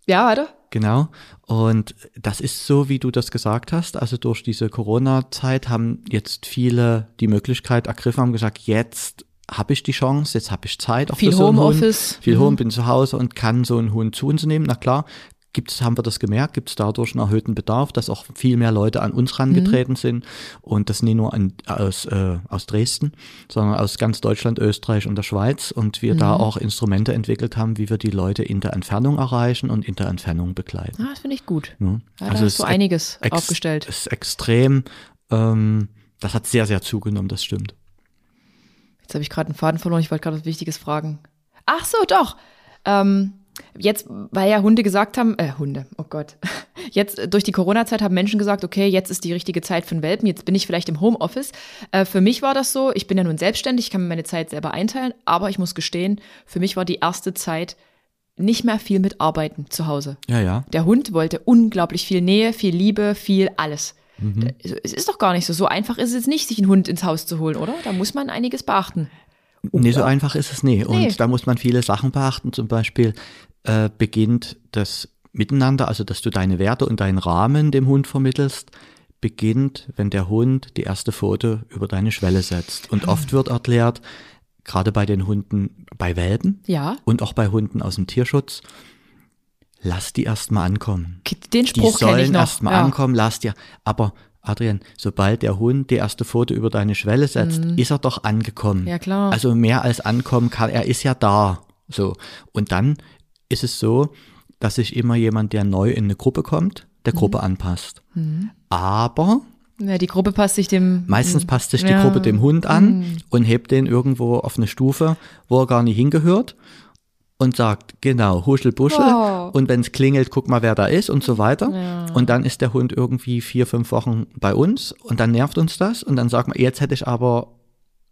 Ja, weiter? Genau. Und das ist so, wie du das gesagt hast. Also durch diese Corona-Zeit haben jetzt viele die Möglichkeit ergriffen, haben gesagt, jetzt habe ich die Chance, jetzt habe ich Zeit. Auch Viel für so einen Homeoffice. Hund. Viel Mhm. Home, bin zu Hause und kann so einen Hund zu uns nehmen. Na klar, gibt's, haben wir das gemerkt, gibt es dadurch einen erhöhten Bedarf, dass auch viel mehr Leute an uns rangetreten sind. Und das nicht nur an, aus, äh, aus Dresden, sondern aus ganz Deutschland, Österreich und der Schweiz. Und wir da auch Instrumente entwickelt haben, wie wir die Leute in der Entfernung erreichen und in der Entfernung begleiten. Ah, das finde ich gut. Ja, da hast du ist einiges aufgestellt. ist extrem, ähm, das hat sehr, sehr zugenommen, das stimmt. Jetzt habe ich gerade einen Faden verloren, ich wollte gerade was Wichtiges fragen. Ach so, doch. Ähm, jetzt, weil ja Hunde gesagt haben, äh, Hunde, oh Gott. Jetzt äh, durch die Corona-Zeit haben Menschen gesagt, okay, jetzt ist die richtige Zeit für einen Welpen, jetzt bin ich vielleicht im Homeoffice. Äh, für mich war das so, ich bin ja nun selbstständig, ich kann mir meine Zeit selber einteilen, aber ich muss gestehen, für mich war die erste Zeit nicht mehr viel mit Arbeiten zu Hause. Ja, ja. Der Hund wollte unglaublich viel Nähe, viel Liebe, viel alles. Mhm. Es ist doch gar nicht so. So einfach ist es jetzt nicht, sich einen Hund ins Haus zu holen, oder? Da muss man einiges beachten. Nee, so einfach ist es nie. Und Nee. da muss man viele Sachen beachten. Zum Beispiel äh, beginnt das Miteinander, also dass du deine Werte und deinen Rahmen dem Hund vermittelst, beginnt, wenn der Hund die erste Pfote über deine Schwelle setzt. Und oft wird erklärt, gerade bei den Hunden, bei Welpen Ja. und auch bei Hunden aus dem Tierschutz, lass die erst mal ankommen. Den Die Spruch ich sollen noch. erst mal ja. ankommen, lass dir. Aber Adrian, sobald der Hund die erste Pfote über deine Schwelle setzt, ist er doch angekommen. Mhm. Ja, klar. Also mehr als ankommen kann, er ist ja da. So. Und dann ist es so, dass sich immer jemand, der neu in eine Gruppe kommt, der Gruppe Mhm. anpasst. Aber Ja, die Gruppe passt sich dem. meistens passt sich die Ja. Mhm. Gruppe dem Hund an und hebt den irgendwo auf eine Stufe, wo er gar nicht hingehört und sagt, genau, huschel, buschel. Oh. Und wenn es klingelt, guck mal, wer da ist und so weiter. Und dann ist der Hund irgendwie vier, fünf Wochen bei uns und dann nervt uns das und dann sagt man, jetzt hätte ich aber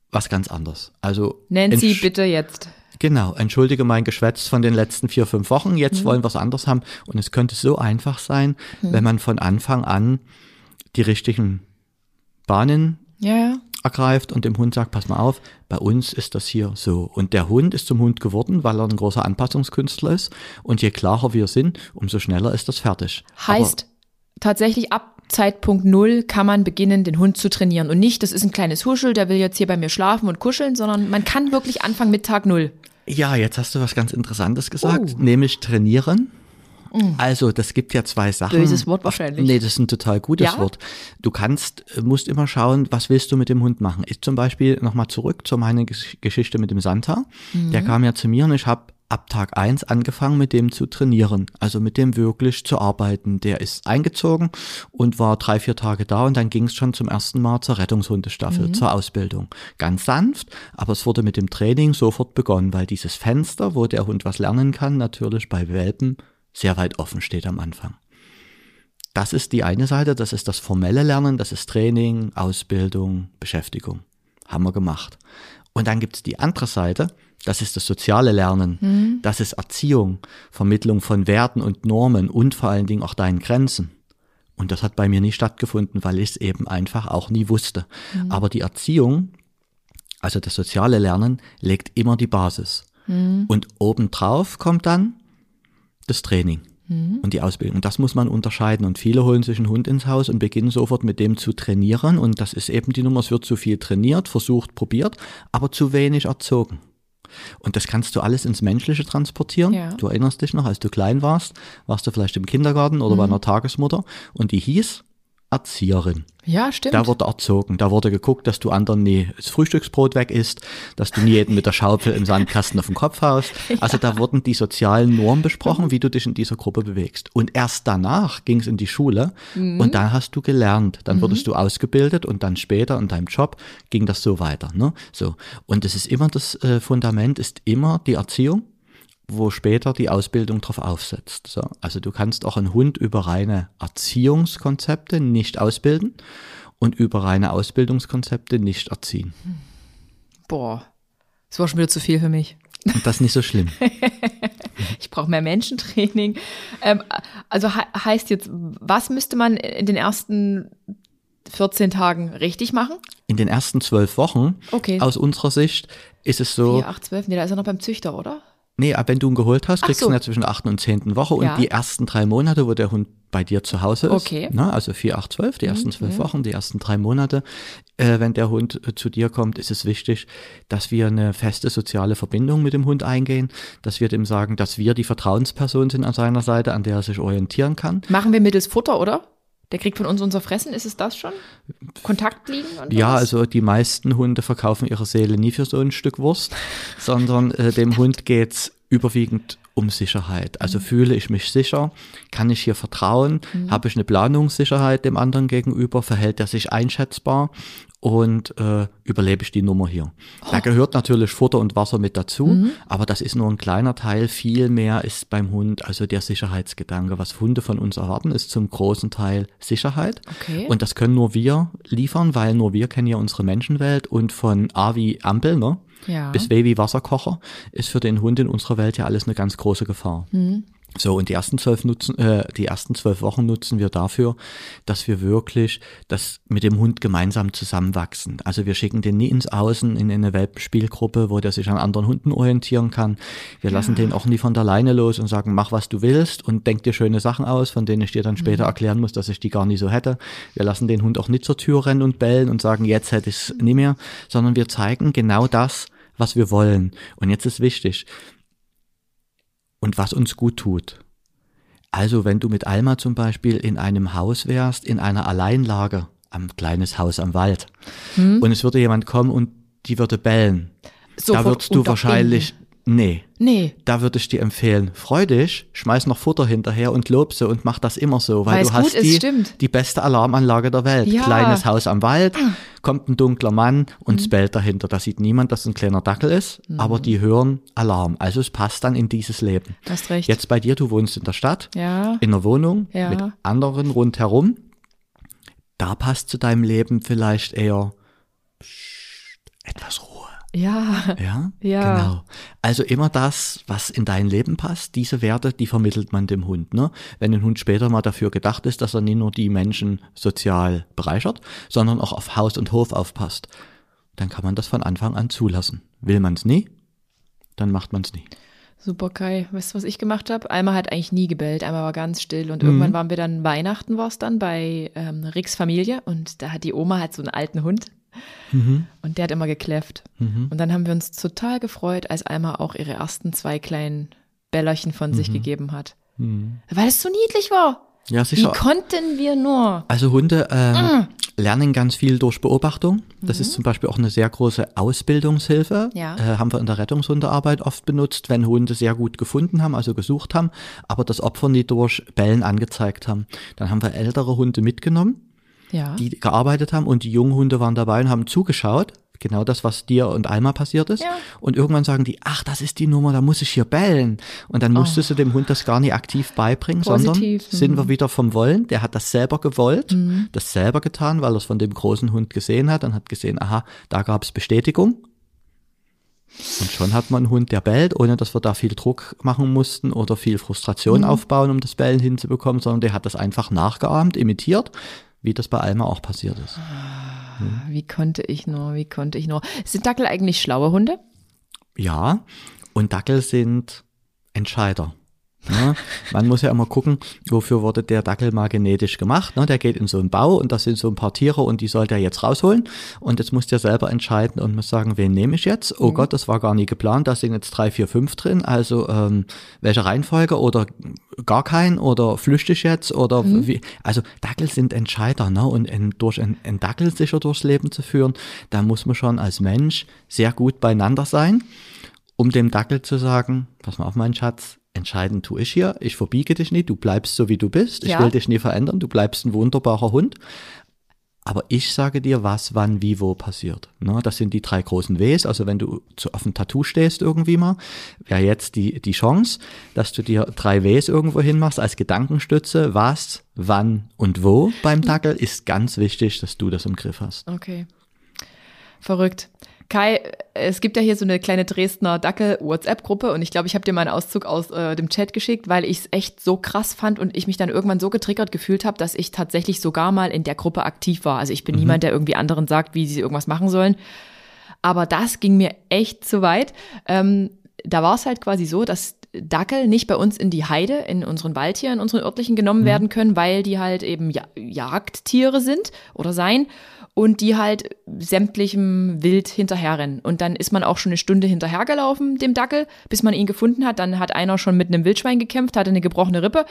was ganz anderes. Also Nancy, bitte jetzt. Genau, entschuldige mein Geschwätz von den letzten vier, fünf Wochen. Jetzt wollen wir es anders haben. Und es könnte so einfach sein, wenn man von Anfang an die richtigen Bahnen Ja, ja. Ergreift und dem Hund sagt, pass mal auf, bei uns ist das hier so. Und der Hund ist zum Hund geworden, weil er ein großer Anpassungskünstler ist. Und je klarer wir sind, umso schneller ist das fertig. Heißt, tatsächlich ab Zeitpunkt Null kann man beginnen, den Hund zu trainieren. Und nicht, das ist ein kleines Huschel, der will jetzt hier bei mir schlafen und kuscheln, sondern man kann wirklich anfangen mit Tag Null. Aber, ja, jetzt hast du was ganz Interessantes gesagt, Oh. nämlich trainieren. Also, das gibt ja zwei Sachen. Böses Wort wahrscheinlich. Nee, das ist ein total gutes Ja? Wort. Du kannst, äh, musst immer schauen, was willst du mit dem Hund machen. Ich zum Beispiel nochmal zurück zu meiner Gesch- Geschichte mit dem Santa. Mhm. Der kam ja zu mir und ich habe ab Tag eins angefangen, mit dem zu trainieren. Also mit dem wirklich zu arbeiten. Der ist eingezogen und war drei, vier Tage da und dann ging es schon zum ersten Mal zur Rettungshundestaffel, Mhm. zur Ausbildung. Ganz sanft, aber es wurde mit dem Training sofort begonnen, weil dieses Fenster, wo der Hund was lernen kann, natürlich bei Welpen sehr weit offen steht am Anfang. Das ist die eine Seite, das ist das formelle Lernen, das ist Training, Ausbildung, Beschäftigung. Haben wir gemacht. Und dann gibt's die andere Seite, das ist das soziale Lernen, das ist Erziehung, Vermittlung von Werten und Normen und vor allen Dingen auch deinen Grenzen. Und das hat bei mir nie stattgefunden, weil ich es eben einfach auch nie wusste. Aber die Erziehung, also das soziale Lernen, legt immer die Basis. Und obendrauf kommt dann das Training und die Ausbildung. Und das muss man unterscheiden. Und viele holen sich einen Hund ins Haus und beginnen sofort mit dem zu trainieren. Und das ist eben die Nummer, es wird zu viel trainiert, versucht, probiert, aber zu wenig erzogen. Und das kannst du alles ins Menschliche transportieren. Ja. Du erinnerst dich noch, als du klein warst, warst du vielleicht im Kindergarten oder bei einer Tagesmutter und die hieß Erzieherin. Ja, stimmt. Da wurde erzogen. Da wurde geguckt, dass du anderen nie das Frühstücksbrot weg isst, dass du nie jeden mit der Schaufel im Sandkasten auf den Kopf haust. Also da wurden die sozialen Normen besprochen, wie du dich in dieser Gruppe bewegst. Und erst danach ging es in die Schule und dann hast du gelernt. Dann wurdest du ausgebildet und dann später in deinem Job ging das so weiter. Ne? So. Und es ist immer das äh, Fundament, ist immer die Erziehung wo später die Ausbildung drauf aufsetzt. So, also du kannst auch einen Hund über reine Erziehungskonzepte nicht ausbilden und über reine Ausbildungskonzepte nicht erziehen. Boah, das war schon wieder zu viel für mich. Und das ist nicht so schlimm. ich brauche mehr Menschentraining. Ähm, also he heißt jetzt, was müsste man in den ersten 14 Tagen richtig machen? In den ersten zwölf Wochen, Okay. aus unserer Sicht, ist es so, 4, 8, 12, nee, da ist er noch beim Züchter, oder? Nee, ab wenn du ihn geholt hast, kriegst so. du ihn ja zwischen der achten und zehnten Woche und Ja. die ersten drei Monate, wo der Hund bei dir zu Hause ist. Okay. Mhm, Ne, also vier, acht, zwölf, die ersten zwölf Wochen, die ersten drei Monate. Äh, wenn der Hund äh, zu dir kommt, ist es wichtig, dass wir eine feste soziale Verbindung mit dem Hund eingehen, dass wir dem sagen, dass wir die Vertrauensperson sind an seiner Seite, an der er sich orientieren kann. Machen wir mittels Futter, oder? Der kriegt von uns unser Fressen, ist es das schon? Kontaktlinien und Ja, sowas? also die meisten Hunde verkaufen ihre Seele nie für so ein Stück Wurst, sondern äh, dem Hund geht's überwiegend um Sicherheit. Mhm. Also fühle ich mich sicher, kann ich hier vertrauen, habe ich eine Planungssicherheit dem anderen gegenüber, verhält er sich einschätzbar und äh, überlebe ich die Nummer hier. Oh. Da gehört natürlich Futter und Wasser mit dazu, Mhm. aber das ist nur ein kleiner Teil. Viel mehr ist beim Hund, also der Sicherheitsgedanke. Was Hunde von uns erwarten, ist zum großen Teil Sicherheit. Okay. Und das können nur wir liefern, weil nur wir kennen ja unsere Menschenwelt und von A wie Ampel, ne? Ja. Bis W wie Wasserkocher ist für den Hund in unserer Welt ja alles eine ganz große Gefahr. So, und die ersten zwölf nutzen, äh, die ersten zwölf Wochen nutzen wir dafür, dass wir wirklich das mit dem Hund gemeinsam zusammenwachsen. Also wir schicken den nie ins Außen in eine Welpenspielgruppe, wo der sich an anderen Hunden orientieren kann. Wir lassen den auch nie von der Leine los und sagen, mach was du willst und denk dir schöne Sachen aus, von denen ich dir dann später erklären muss, dass ich die gar nie so hätte. Wir lassen den Hund auch nicht zur Tür rennen und bellen und sagen, jetzt hätte ich es nie mehr, sondern wir zeigen genau das, was wir wollen. Und jetzt ist wichtig, und was uns gut tut. Also wenn du mit Alma zum Beispiel in einem Haus wärst, in einer Alleinlage, am kleines Haus am Wald, und es würde jemand kommen und die würde bellen, Sofort da würdest du wahrscheinlich, nee, Nee, da würde ich dir empfehlen, freu dich, schmeiß noch Futter hinterher und lob sie und mach das immer so, weil, Weil du hast gut ist, die, die beste Alarmanlage der Welt. Ja. Kleines Haus am Wald, kommt ein dunkler Mann und es bellt dahinter. Da sieht niemand, dass es ein kleiner Dackel ist, aber die hören Alarm. Also es passt dann in dieses Leben. du hast recht. Jetzt bei dir, du wohnst in der Stadt, Ja. in einer Wohnung Ja. mit anderen rundherum. Da passt zu deinem Leben vielleicht eher etwas Ruhe. Ja. Ja, Ja. genau. Also immer das, was in dein Leben passt, diese Werte, die vermittelt man dem Hund. Ne? Wenn ein Hund später mal dafür gedacht ist, dass er nicht nur die Menschen sozial bereichert, sondern auch auf Haus und Hof aufpasst, dann kann man das von Anfang an zulassen. Will man es nie, dann macht man es nie. Super Kai. Weißt du, was ich gemacht habe? Einmal hat eigentlich nie gebellt, einmal war ganz still Mhm. und irgendwann waren wir dann Weihnachten war es dann bei ähm, Ricks Familie und da hat die Oma halt so einen alten Hund Mhm. und der hat immer gekläfft. Und dann haben wir uns total gefreut, als Alma auch ihre ersten zwei kleinen Bellerchen von Mhm. sich gegeben hat. Weil es so niedlich war. Ja, Wie sicher. konnten wir nur? Also Hunde ähm, Ah. lernen ganz viel durch Beobachtung. Das ist zum Beispiel auch eine sehr große Ausbildungshilfe. Mhm. Ja. Äh, haben wir in der Rettungshundearbeit oft benutzt, wenn Hunde sehr gut gefunden haben, also gesucht haben, aber das Opfer nie durch Bellen angezeigt haben. Dann haben wir ältere Hunde mitgenommen, Ja. die gearbeitet haben und die jungen Hunde waren dabei und haben zugeschaut. Genau das, was dir und Alma passiert ist. Ja. Und irgendwann sagen die, ach, das ist die Nummer, da muss ich hier bellen. Und dann musstest du dem Hund das gar nicht aktiv beibringen, sondern Oh. Positiv, mhm. sind wir wieder vom Wollen. Der hat das selber gewollt, das selber getan, weil er es von dem großen Hund gesehen hat und hat gesehen, aha, da gab es Bestätigung. Und schon hat man einen Hund, der bellt, ohne dass wir da viel Druck machen mussten oder viel Frustration aufbauen, um das Bellen hinzubekommen, sondern der hat das einfach nachgeahmt, imitiert, wie das bei Alma auch passiert ist. Wie konnte ich nur? Wie konnte ich nur? Sind Dackel eigentlich schlaue Hunde? Ja, und Dackel sind Entscheider. Ne? Man muss ja immer gucken, wofür wurde der Dackel mal genetisch gemacht. Ne? Der geht in so einen Bau und das sind so ein paar Tiere und die sollte er jetzt rausholen. Und jetzt muss der selber entscheiden und muss sagen, wen nehme ich jetzt? Oh Gott, das war gar nie geplant, da sind jetzt drei, vier, fünf drin. Also ähm, welche Reihenfolge oder gar kein oder flüchte ich jetzt oder wie? Also Dackel sind Entscheider ne? und ein, durch ein, ein Dackel sicher durchs Leben zu führen, da muss man schon als Mensch sehr gut beieinander sein um dem Dackel zu sagen, pass mal auf, mein Schatz, entscheiden tue ich hier, ich verbiege dich nicht, du bleibst so wie du bist, ich Ja. will dich nie verändern, du bleibst ein wunderbarer Hund. Aber ich sage dir, was, wann, wie, wo passiert. Ne? Das sind die drei großen Ws. Also wenn du zu, auf ein Tattoo stehst irgendwie mal, wäre jetzt die, die Chance, dass du dir drei Ws irgendwo hinmachst als Gedankenstütze. Was, wann und wo beim Dackel ist ganz wichtig, dass du das im Griff hast. Okay. Verrückt. Kai, es gibt ja hier so eine kleine Dresdner Dackel-WhatsApp-Gruppe und ich glaube, ich habe dir mal einen Auszug aus äh, dem Chat geschickt, weil ich es echt so krass fand und ich mich dann irgendwann so getriggert gefühlt habe, dass ich tatsächlich sogar mal in der Gruppe aktiv war. Also ich bin mhm. niemand, der irgendwie anderen sagt, wie sie irgendwas machen sollen. Aber das ging mir echt zu weit. Ähm, da war es halt quasi so, dass Dackel nicht bei uns in die Heide, in unseren Wald hier, in unseren örtlichen genommen mhm. werden können, weil die halt eben Jagdtiere sind oder sein und die halt sämtlichem Wild hinterherrennen. Und dann ist man auch schon eine Stunde hinterhergelaufen, dem Dackel, bis man ihn gefunden hat. Dann hat einer schon mit einem Wildschwein gekämpft, hatte eine gebrochene Rippe.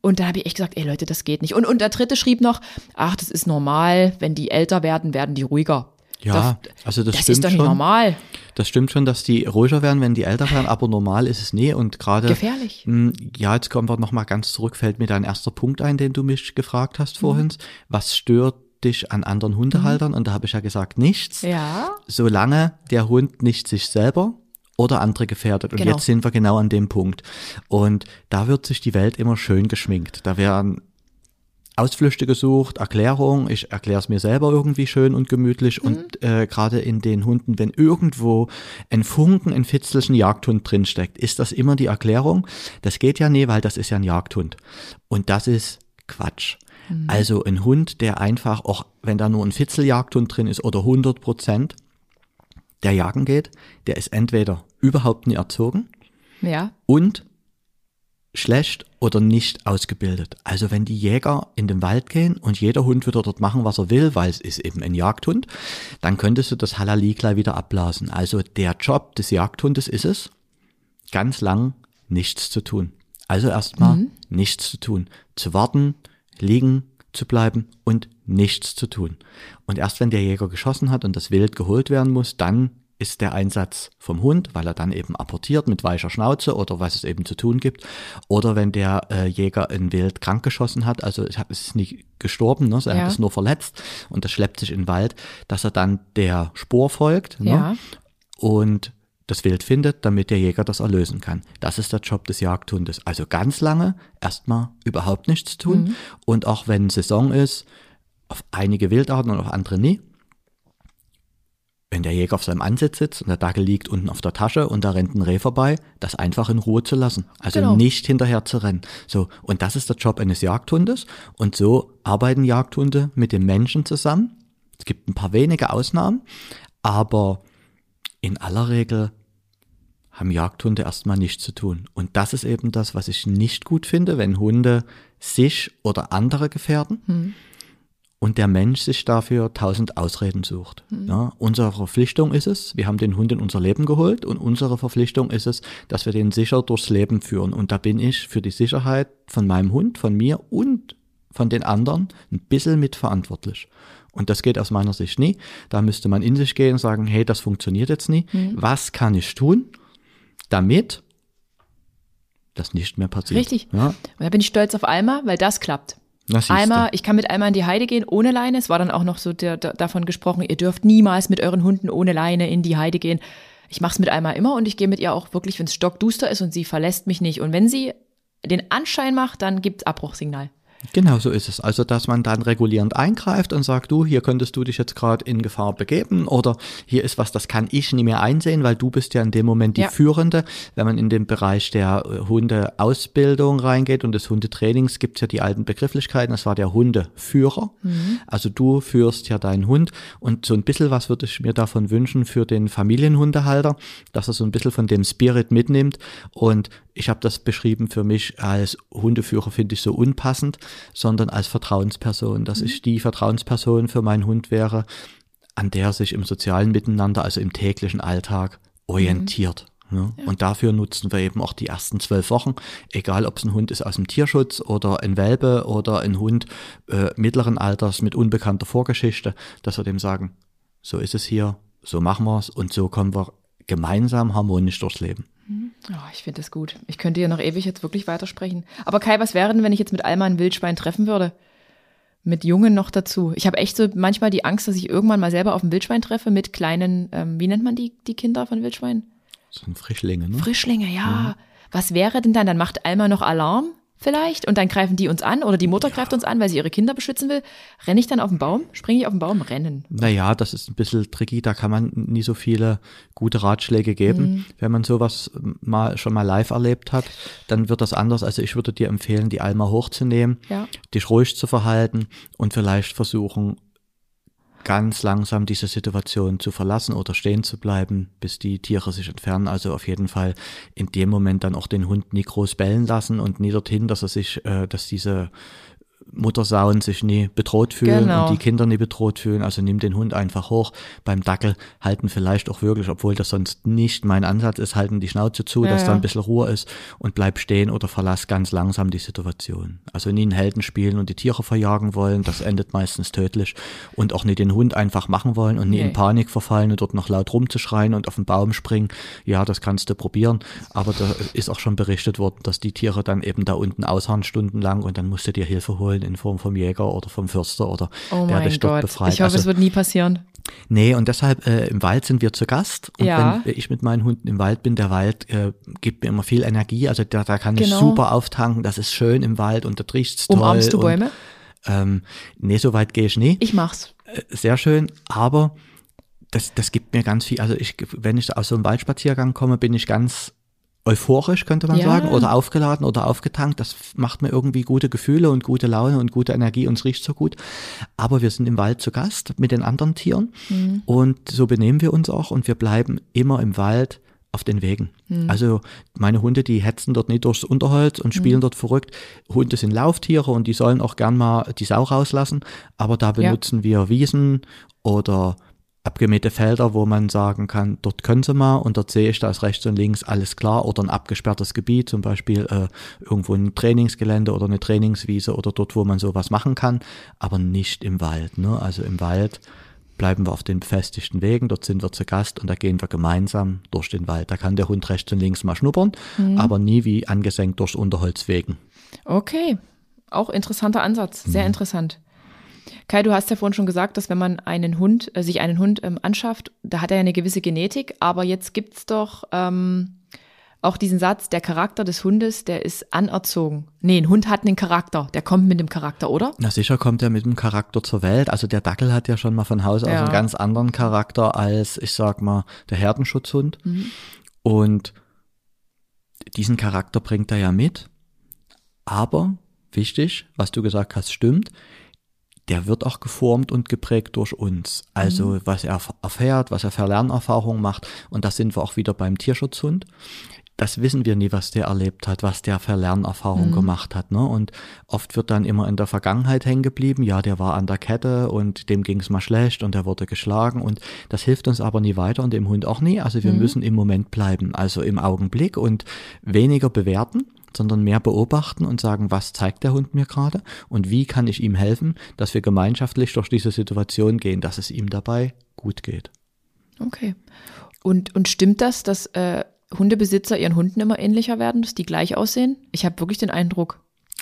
Und da habe ich echt gesagt, ey Leute, das geht nicht. Und, und der dritte schrieb noch, ach, das ist normal, wenn die älter werden, werden die ruhiger. Ja, also das, das stimmt ist doch nicht schon. normal. Das stimmt schon, dass die ruhiger werden, wenn die älter werden, aber normal ist es nie und gerade gefährlich. Mh, hm, ja, jetzt kommen wir noch mal ganz zurück, fällt mir dein erster Punkt ein, den du mich gefragt hast vorhin. Mhm. Was stört dich an anderen Hundehaltern? Mhm. Und da habe ich ja gesagt, nichts. Ja. Solange der Hund nicht sich selber oder andere gefährdet. Und genau. jetzt sind wir genau an dem Punkt. Und da wird sich die Welt immer schön geschminkt. Da werden Ausflüchte gesucht, Erklärung. Ich erkläre es mir selber irgendwie schön und gemütlich. Mhm. Und äh, gerade in den Hunden, wenn irgendwo ein Funken, ein Fitzelchen Jagdhund drinsteckt, ist das immer die Erklärung. Das geht ja nie, weil das ist ja ein Jagdhund. Und das ist Quatsch. Mhm. Also ein Hund, der einfach, auch wenn da nur ein Fitzeljagdhund drin ist oder 100 Prozent, der jagen geht, der ist entweder überhaupt nie erzogen ja. und schlecht oder nicht ausgebildet. Also wenn die Jäger in den Wald gehen und jeder Hund würde dort machen, was er will, weil es ist eben ein Jagdhund, dann könntest du das Halali gleich wieder abblasen. Also der Job des Jagdhundes ist es, ganz lang nichts zu tun. Also erstmal mhm. nichts zu tun. Zu warten, liegen zu bleiben und nichts zu tun. Und erst wenn der Jäger geschossen hat und das Wild geholt werden muss, dann ist der Einsatz vom Hund, weil er dann eben apportiert mit weicher Schnauze oder was es eben zu tun gibt. Oder wenn der äh, Jäger ein Wild krank geschossen hat, also es ist nicht gestorben, ne, er ja. hat es nur verletzt und das schleppt sich in den Wald, dass er dann der Spur folgt ne, ja. und das Wild findet, damit der Jäger das erlösen kann. Das ist der Job des Jagdhundes. Also ganz lange erstmal überhaupt nichts tun. Mhm. Und auch wenn Saison ist, auf einige Wildarten und auf andere nie. Wenn der Jäger auf seinem Ansitz sitzt und der Dackel liegt unten auf der Tasche und da rennt ein Reh vorbei, das einfach in Ruhe zu lassen. Also genau. nicht hinterher zu rennen. So. Und das ist der Job eines Jagdhundes. Und so arbeiten Jagdhunde mit den Menschen zusammen. Es gibt ein paar wenige Ausnahmen, aber in aller Regel haben Jagdhunde erstmal nichts zu tun. Und das ist eben das, was ich nicht gut finde, wenn Hunde sich oder andere gefährden hm. und der Mensch sich dafür tausend Ausreden sucht. Hm. Ja, unsere Verpflichtung ist es, wir haben den Hund in unser Leben geholt und unsere Verpflichtung ist es, dass wir den sicher durchs Leben führen. Und da bin ich für die Sicherheit von meinem Hund, von mir und von den anderen ein bisschen mitverantwortlich. Und das geht aus meiner Sicht nie. Da müsste man in sich gehen und sagen, hey, das funktioniert jetzt nie. Mhm. Was kann ich tun? Damit das nicht mehr passiert. Richtig. Ja. Und da bin ich stolz auf Alma, weil das klappt. Alma, ich kann mit Alma in die Heide gehen ohne Leine. Es war dann auch noch so der, der, davon gesprochen, ihr dürft niemals mit euren Hunden ohne Leine in die Heide gehen. Ich mache es mit Alma immer und ich gehe mit ihr auch wirklich, wenn es stockduster ist und sie verlässt mich nicht. Und wenn sie den Anschein macht, dann gibt es Abbruchsignal. Genau so ist es. Also, dass man dann regulierend eingreift und sagt, du, hier könntest du dich jetzt gerade in Gefahr begeben oder hier ist was, das kann ich nie mehr einsehen, weil du bist ja in dem Moment die ja. Führende. Wenn man in den Bereich der äh, Hundeausbildung reingeht und des Hundetrainings, gibt es ja die alten Begrifflichkeiten. Das war der Hundeführer. Mhm. Also du führst ja deinen Hund und so ein bisschen was würde ich mir davon wünschen für den Familienhundehalter, dass er so ein bisschen von dem Spirit mitnimmt und ich habe das beschrieben für mich als Hundeführer, finde ich so unpassend, sondern als Vertrauensperson, dass mhm. ich die Vertrauensperson für meinen Hund wäre, an der sich im sozialen Miteinander, also im täglichen Alltag orientiert. Mhm. Ja. Und dafür nutzen wir eben auch die ersten zwölf Wochen, egal ob es ein Hund ist aus dem Tierschutz oder ein Welpe oder ein Hund äh, mittleren Alters mit unbekannter Vorgeschichte, dass wir dem sagen, so ist es hier, so machen wir es und so kommen wir gemeinsam harmonisch durchs Leben. Oh, ich finde das gut. Ich könnte hier noch ewig jetzt wirklich weitersprechen. Aber Kai, was wäre denn, wenn ich jetzt mit Alma ein Wildschwein treffen würde? mit Jungen noch dazu. Ich habe echt so manchmal die Angst, dass ich irgendwann mal selber auf ein Wildschwein treffe mit kleinen, ähm, wie nennt man die, die Kinder von Wildschweinen? So ein Frischlinge, ne? Frischlinge, ja. Was wäre denn dann? Dann macht Alma noch Alarm vielleicht und dann greifen die uns an oder die Mutter greift uns an, weil sie ihre Kinder beschützen will. Renne ich dann auf den Baum? Springe ich auf den Baum? Rennen. Naja, das ist ein bisschen tricky, da kann man nie so viele gute Ratschläge geben. Mhm. Wenn man sowas mal schon mal live erlebt hat, dann wird das anders. Also ich würde dir empfehlen, die Alma hochzunehmen, Ja. dich ruhig zu verhalten und vielleicht versuchen, ganz langsam diese Situation zu verlassen oder stehen zu bleiben, bis die Tiere sich entfernen. Also auf jeden Fall in dem Moment dann auch den Hund nie groß bellen lassen und nie dorthin, dass er sich, äh, dass diese Muttersauen sich nie bedroht fühlen Genau. und die Kinder nie bedroht fühlen. Also nimm den Hund einfach hoch. Beim Dackel halten vielleicht auch wirklich, obwohl das sonst nicht mein Ansatz ist, halten die Schnauze zu, Ja, dass da ja. ein bisschen Ruhe ist und bleib stehen oder verlass ganz langsam die Situation. Also nie einen Helden spielen und die Tiere verjagen wollen, das endet meistens tödlich und auch nie den Hund einfach machen wollen und nie Nee. in Panik verfallen und dort noch laut rumzuschreien und auf den Baum springen. Ja, das kannst du probieren, aber da ist auch schon berichtet worden, dass die Tiere dann eben da unten ausharren stundenlang und dann musst du dir Hilfe holen in Form vom Jäger oder vom Förster oder Oh der dort Gott. befreit. Ich hoffe, also, es wird nie passieren. Nee, und deshalb äh, im Wald sind wir zu Gast. Und Ja. wenn ich mit meinen Hunden im Wald bin, der Wald äh, gibt mir immer viel Energie. Also da, da kann ich Genau. super auftanken. Das ist schön im Wald und da riecht's toll. Umarmst du und, Bäume? Ähm, nee, so weit gehe ich nie. Ich mach's. Äh, Sehr schön, aber das, das gibt mir ganz viel. Also ich, wenn ich aus so einem Waldspaziergang komme, bin ich ganz euphorisch, könnte man Ja. sagen, oder aufgeladen oder aufgetankt. Das macht mir irgendwie gute Gefühle und gute Laune und gute Energie und es riecht so gut. Aber wir sind im Wald zu Gast mit den anderen Tieren Mhm. und so benehmen wir uns auch und wir bleiben immer im Wald auf den Wegen. Mhm. Also meine Hunde, die hetzen dort nicht durchs Unterholz und spielen Mhm. dort verrückt. Hunde sind Lauftiere und die sollen auch gern mal die Sau rauslassen, aber da Ja. benutzen wir Wiesen oder abgemähte Felder, wo man sagen kann, dort können sie mal und dort sehe ich, da ist rechts und links alles klar oder ein abgesperrtes Gebiet, zum Beispiel äh, irgendwo ein Trainingsgelände oder eine Trainingswiese oder dort, wo man sowas machen kann, aber nicht im Wald. Ne? Also im Wald bleiben wir auf den befestigten Wegen, dort sind wir zu Gast und da gehen wir gemeinsam durch den Wald. Da kann der Hund rechts und links mal schnuppern, aber nie wie angesenkt durchs Unterholzwegen. Okay. Auch interessanter Ansatz. Mhm. Sehr interessant. Kai, du hast ja vorhin schon gesagt, dass wenn man einen Hund, äh, sich einen Hund ähm, anschafft, da hat er ja eine gewisse Genetik, aber jetzt gibt's doch ähm, auch diesen Satz, der Charakter des Hundes, der ist anerzogen. Nee, ein Hund hat einen Charakter, der kommt mit dem Charakter, oder? Na sicher kommt er mit dem Charakter zur Welt. Also der Dackel hat ja schon mal von Haus aus Ja. einen ganz anderen Charakter als, ich sag mal, der Herdenschutzhund. Und diesen Charakter bringt er ja mit. Aber wichtig, was du gesagt hast, stimmt. Der wird auch geformt und geprägt durch uns. Also was er erfährt, was er für Lernerfahrungen macht. Und da sind wir auch wieder beim Tierschutzhund. Das wissen wir nie, was der erlebt hat, was der für Lernerfahrungen gemacht hat. Ne? Und oft wird dann immer in der Vergangenheit hängen geblieben. Ja, der war an der Kette und dem ging es mal schlecht und der wurde geschlagen. Und das hilft uns aber nie weiter und dem Hund auch nie. Also wir müssen im Moment bleiben, also im Augenblick und weniger bewerten sondern mehr beobachten und sagen, was zeigt der Hund mir gerade und wie kann ich ihm helfen, dass wir gemeinschaftlich durch diese Situation gehen, dass es ihm dabei gut geht. Okay. Und, und stimmt das, dass äh, Hundebesitzer ihren Hunden immer ähnlicher werden, dass die gleich aussehen? Ich habe wirklich den Eindruck.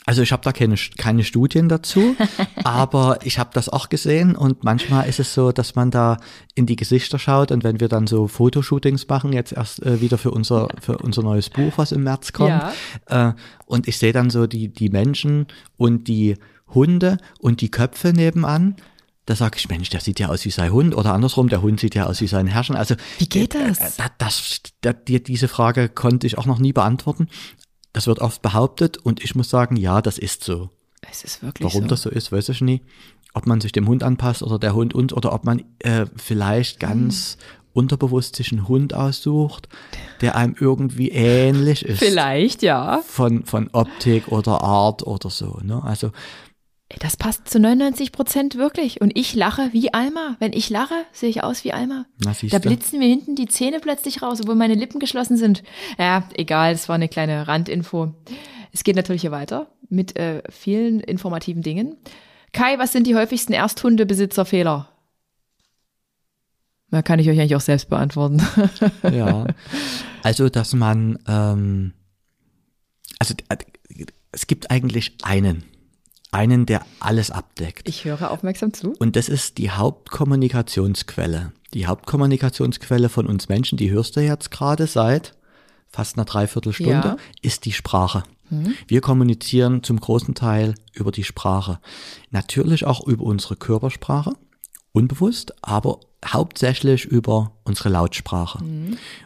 Also ich habe da keine, keine Studien dazu, aber ich habe das auch gesehen und manchmal ist es so, dass man da in die Gesichter schaut und wenn wir dann so Fotoshootings machen, jetzt erst äh, wieder für unser, für unser neues Buch, was im März kommt, äh, und ich sehe dann so die, die Menschen und die Hunde und die Köpfe nebenan, da sage ich, Mensch, der sieht ja aus wie sein Hund oder andersrum, der Hund sieht ja aus wie sein Herrchen. Also Wie geht äh, das? Das, das, das, die, diese Frage konnte ich auch noch nie beantworten. Das wird oft behauptet und ich muss sagen, ja, das ist so. Es ist wirklich Warum so. das so ist, weiß ich nie. Ob man sich dem Hund anpasst oder der Hund uns oder ob man äh, vielleicht ganz unterbewusst sich einen Hund aussucht, der einem irgendwie ähnlich ist. Vielleicht, ja. Von, von Optik oder Art oder so. Ne? Also Das passt zu 99 Prozent wirklich. Und ich lache wie Alma. Wenn ich lache, sehe ich aus wie Alma. Na, Da blitzen mir hinten die Zähne plötzlich raus, obwohl meine Lippen geschlossen sind. Ja, egal, das war eine kleine Randinfo. Es geht natürlich hier weiter mit äh, vielen informativen Dingen. Kai, was sind die häufigsten Ersthundebesitzerfehler? Na, kann ich euch eigentlich auch selbst beantworten. Ja. Also, dass man, ähm, also äh, es gibt eigentlich einen, einen, der alles abdeckt. Ich höre aufmerksam zu. Und das ist die Hauptkommunikationsquelle. Die Hauptkommunikationsquelle von uns Menschen, die hörst du jetzt gerade seit fast einer Dreiviertelstunde, Ja. ist die Sprache. Wir kommunizieren zum großen Teil über die Sprache. Natürlich auch über unsere Körpersprache, unbewusst, aber hauptsächlich über unsere Lautsprache.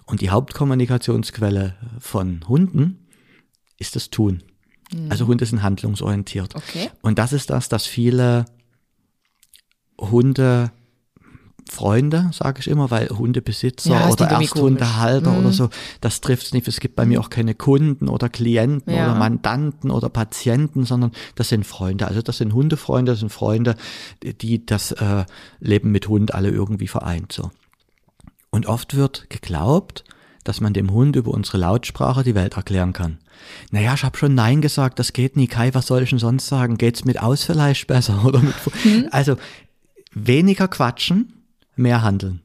Und die Hauptkommunikationsquelle von Hunden ist das Tun. Also Hunde sind handlungsorientiert. Okay. Und das ist das, dass viele Hunde Freunde, sage ich immer, weil Hundebesitzer Ja, oder Ersthundehalter. Mhm. oder so, das trifft nicht. Es gibt bei mir auch keine Kunden oder Klienten Ja. oder Mandanten oder Patienten, sondern das sind Freunde. Also das sind Hundefreunde, das sind Freunde, die das äh, Leben mit Hund alle irgendwie vereint. So. Und oft wird geglaubt, dass man dem Hund über unsere Lautsprache die Welt erklären kann. Naja, ich habe schon Nein gesagt, das geht nie. Kai, was soll ich denn sonst sagen? Geht's mit aus vielleicht besser? Oder mit, Also weniger quatschen, mehr handeln.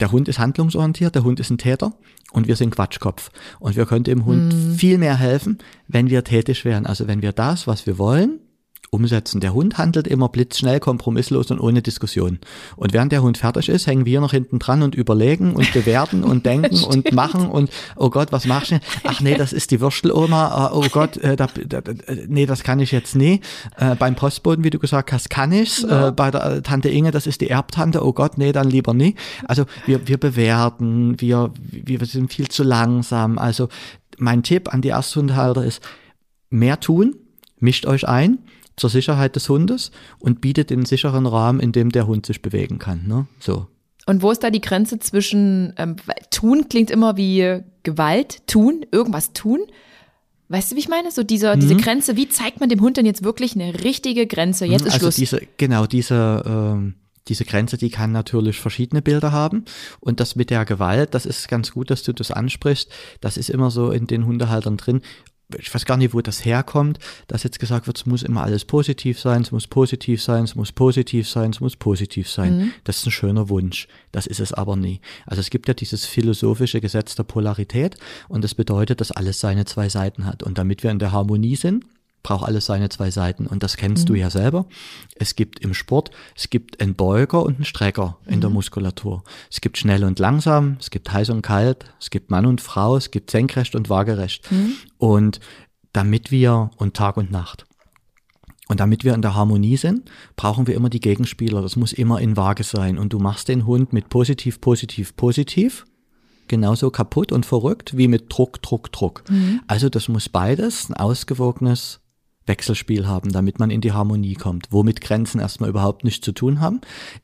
Der Hund ist handlungsorientiert, der Hund ist ein Täter und wir sind Quatschkopf. Und wir könnten dem Hund viel mehr helfen, wenn wir tätig wären. Also wenn wir das, was wir wollen, umsetzen. Der Hund handelt immer blitzschnell, kompromisslos und ohne Diskussion. Und während der Hund fertig ist, hängen wir noch hinten dran und überlegen und bewerten und denken und machen und oh Gott, was machst du? Ach nee, das ist die Würsteloma. Ah, Oh Gott, äh, da, da, nee, das kann ich jetzt nie. Äh, beim Postboten, wie du gesagt hast, kann ich's. Äh, bei der äh, Tante Inge, das ist die Erbtante. Oh Gott, nee, dann lieber nie. Also wir, wir bewerten, wir, wir sind viel zu langsam. Also mein Tipp an die Ersthundehalter ist, mehr tun, mischt euch ein zur Sicherheit des Hundes und bietet den sicheren Rahmen, in dem der Hund sich bewegen kann. Ne? So. Und wo ist da die Grenze zwischen ähm, tun klingt immer wie Gewalt, tun, irgendwas tun? Weißt du, wie ich meine? So dieser, diese Grenze, wie zeigt man dem Hund denn jetzt wirklich eine richtige Grenze? Jetzt ist also Schluss. diese, genau, diese, ähm, diese Grenze, die kann natürlich verschiedene Bilder haben. Und das mit der Gewalt, das ist ganz gut, dass du das ansprichst. Das ist immer so in den Hundehaltern drin. Ich weiß gar nicht, wo das herkommt, dass jetzt gesagt wird, es muss immer alles positiv sein, es muss positiv sein, es muss positiv sein, es muss positiv sein. Das ist ein schöner Wunsch. Das ist es aber nie. Also es gibt ja dieses philosophische Gesetz der Polarität und das bedeutet, dass alles seine zwei Seiten hat. Und damit wir in der Harmonie sind, braucht alles seine zwei Seiten. Und das kennst du ja selber. Es gibt im Sport, es gibt einen Beuger und einen Strecker in der Muskulatur. Es gibt schnell und langsam, es gibt heiß und kalt, es gibt Mann und Frau, es gibt senkrecht und waagerecht. Und damit wir, und Tag und Nacht. Und damit wir in der Harmonie sind, brauchen wir immer die Gegenspieler. Das muss immer in Waage sein. Und du machst den Hund mit positiv, positiv, positiv genauso kaputt und verrückt wie mit Druck, Druck, Druck. Also das muss beides ein ausgewogenes Wechselspiel haben, damit man in die Harmonie kommt. Womit Grenzen erstmal überhaupt nichts zu tun haben,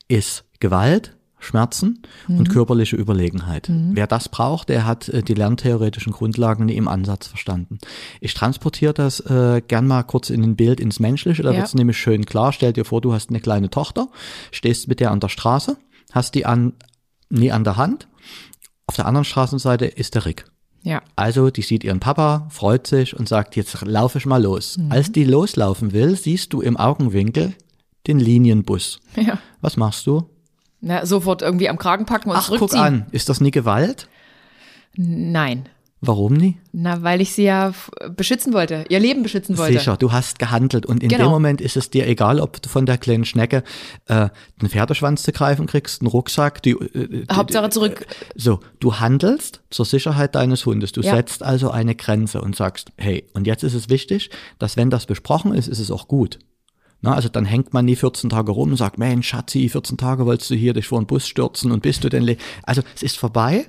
ist Gewalt, Schmerzen und körperliche Überlegenheit. Wer das braucht, der hat äh, die lerntheoretischen Grundlagen nie im Ansatz verstanden. Ich transportiere das äh, gern mal kurz in ein Bild ins Menschliche, da Ja. wird's nämlich schön klar. Stell dir vor, du hast eine kleine Tochter, stehst mit der an der Straße, hast die an, nie an der Hand. Auf der anderen Straßenseite ist der Rick. Ja. Also die sieht ihren Papa, freut sich und sagt, jetzt laufe ich mal los. Mhm. Als die loslaufen will, siehst du im Augenwinkel den Linienbus. ja. Was machst du? Na, sofort irgendwie am Kragen packen und Ach, guck zurückziehen. an, ist das nie Gewalt? Nein. Warum nie? Na, weil ich sie ja beschützen wollte, ihr Leben beschützen wollte. Sicher, du hast gehandelt und in Genau. dem Moment ist es dir egal, ob du von der kleinen Schnecke äh, einen Pferdeschwanz zu greifen kriegst, einen Rucksack, die, äh, die, Hauptsache zurück. So, du handelst zur Sicherheit deines Hundes. Du Ja. setzt also eine Grenze und sagst, hey, und jetzt ist es wichtig, dass wenn das besprochen ist, ist es auch gut. Na, also dann hängt man nie 14 Tage rum und sagt, Mensch, Schatzi, 14 Tage wolltest du hier dich vor den Bus stürzen und bist du denn... le-" Also es ist vorbei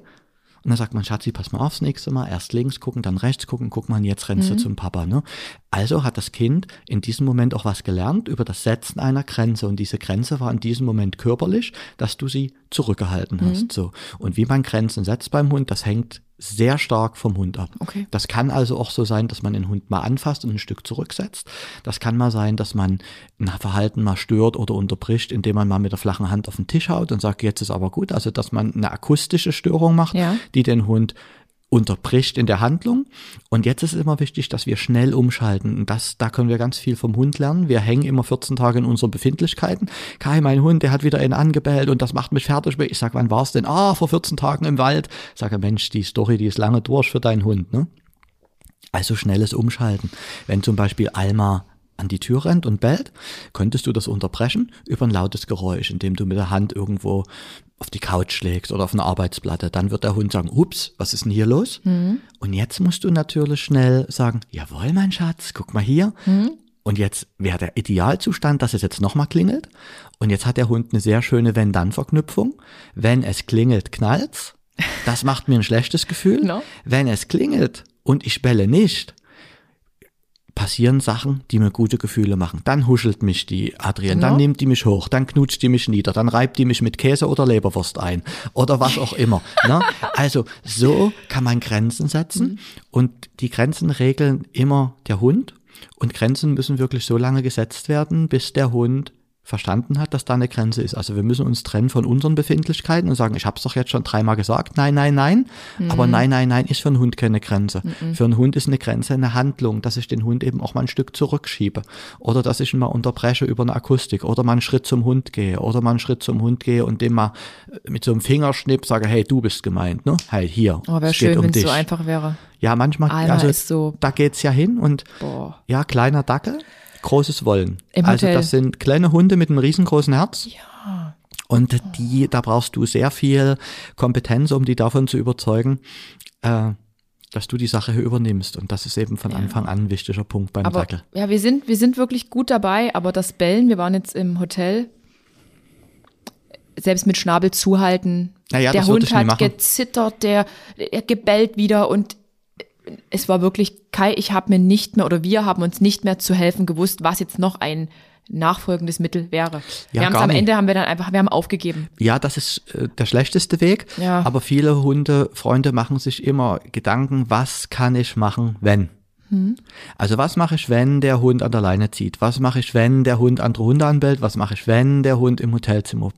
und dann sagt man, Schatzi, pass mal aufs nächste Mal, erst links gucken, dann rechts gucken, guck mal, jetzt rennst du zum Papa. Ne? Also hat das Kind in diesem Moment auch was gelernt über das Setzen einer Grenze und diese Grenze war in diesem Moment körperlich, dass du sie zurückgehalten hast. So. Und wie man Grenzen setzt beim Hund, das hängt sehr stark vom Hund ab. Okay. Das kann also auch so sein, dass man den Hund mal anfasst und ein Stück zurücksetzt. Das kann mal sein, dass man ein Verhalten mal stört oder unterbricht, indem man mal mit der flachen Hand auf den Tisch haut und sagt, jetzt ist aber gut. Also, dass man eine akustische Störung macht, Ja. die den Hund unterbricht in der Handlung. Und jetzt ist es immer wichtig, dass wir schnell umschalten. Und das, da können wir ganz viel vom Hund lernen. Wir hängen immer 14 Tage in unseren Befindlichkeiten. Kai, mein Hund, der hat wieder einen angebellt und das macht mich fertig. Ich sag, wann war's denn? Ah, vor 14 Tagen im Wald. Ich sage, Mensch, die Story, die ist lange durch für deinen Hund, ne? Also schnelles Umschalten. Wenn zum Beispiel Alma an die Tür rennt und bellt, könntest du das unterbrechen über ein lautes Geräusch, indem du mit der Hand irgendwo auf die Couch schlägst oder auf eine Arbeitsplatte. Dann wird der Hund sagen, ups, was ist denn hier los? Mhm. Und jetzt musst du natürlich schnell sagen, jawohl, mein Schatz, guck mal hier. Mhm. Und jetzt wäre der Idealzustand, dass es jetzt nochmal klingelt. Und jetzt hat der Hund eine sehr schöne Wenn-Dann-Verknüpfung. Wenn es klingelt, knallt's. Das macht mir ein schlechtes Gefühl. No. Wenn es klingelt und ich belle nicht, passieren Sachen, die mir gute Gefühle machen. Dann huschelt mich die Adrienne, dann nimmt die mich hoch, dann knutscht die mich nieder, dann reibt die mich mit Käse oder Leberwurst ein oder was auch immer. ne? Also so kann man Grenzen setzen mhm. und die Grenzen regeln immer der Hund und Grenzen müssen wirklich so lange gesetzt werden, bis der Hund verstanden hat, dass da eine Grenze ist. Also wir müssen uns trennen von unseren Befindlichkeiten und sagen, ich habe es doch jetzt schon dreimal gesagt, nein, nein, nein. Mhm. Aber nein, nein, nein ist für einen Hund keine Grenze. Mhm. Für einen Hund ist eine Grenze eine Handlung, dass ich den Hund eben auch mal ein Stück zurückschiebe oder dass ich ihn mal unterbreche über eine Akustik oder mal einen Schritt zum Hund gehe oder mal einen Schritt zum Hund gehe und dem mal mit so einem Fingerschnipp sage, hey, du bist gemeint, ne? Hey, hier. Oh, wäre schön, um wenn es so einfach wäre. Ja, manchmal, Alter also, so da geht's ja hin und Boah. ja, kleiner Dackel großes Wollen. Im also Hotel. das sind kleine Hunde mit einem riesengroßen Herz. Ja. Und die, da brauchst du sehr viel Kompetenz, um die davon zu überzeugen, äh, dass du die Sache hier übernimmst. Und das ist eben von ja. Anfang an ein wichtiger Punkt beim aber, Dackel. Ja, wir sind, wir sind wirklich gut dabei, aber das Bellen, wir waren jetzt im Hotel, selbst mit Schnabel zuhalten. Naja, der Hund hat gezittert, der, er gebellt wieder und es war wirklich Kai, ich habe mir nicht mehr oder wir haben uns nicht mehr zu helfen gewusst, was jetzt noch ein nachfolgendes Mittel wäre. Ja, wir haben am Ende haben wir dann einfach, wir haben aufgegeben. Ja, das ist äh, der schlechteste Weg. Ja. Aber viele Hundefreunde machen sich immer Gedanken, was kann ich machen, wenn? Hm. Also was mache ich, wenn der Hund an der Leine zieht? Was mache ich, wenn der Hund andere Hunde anbellt? Was mache ich, wenn der Hund im Hotelzimmer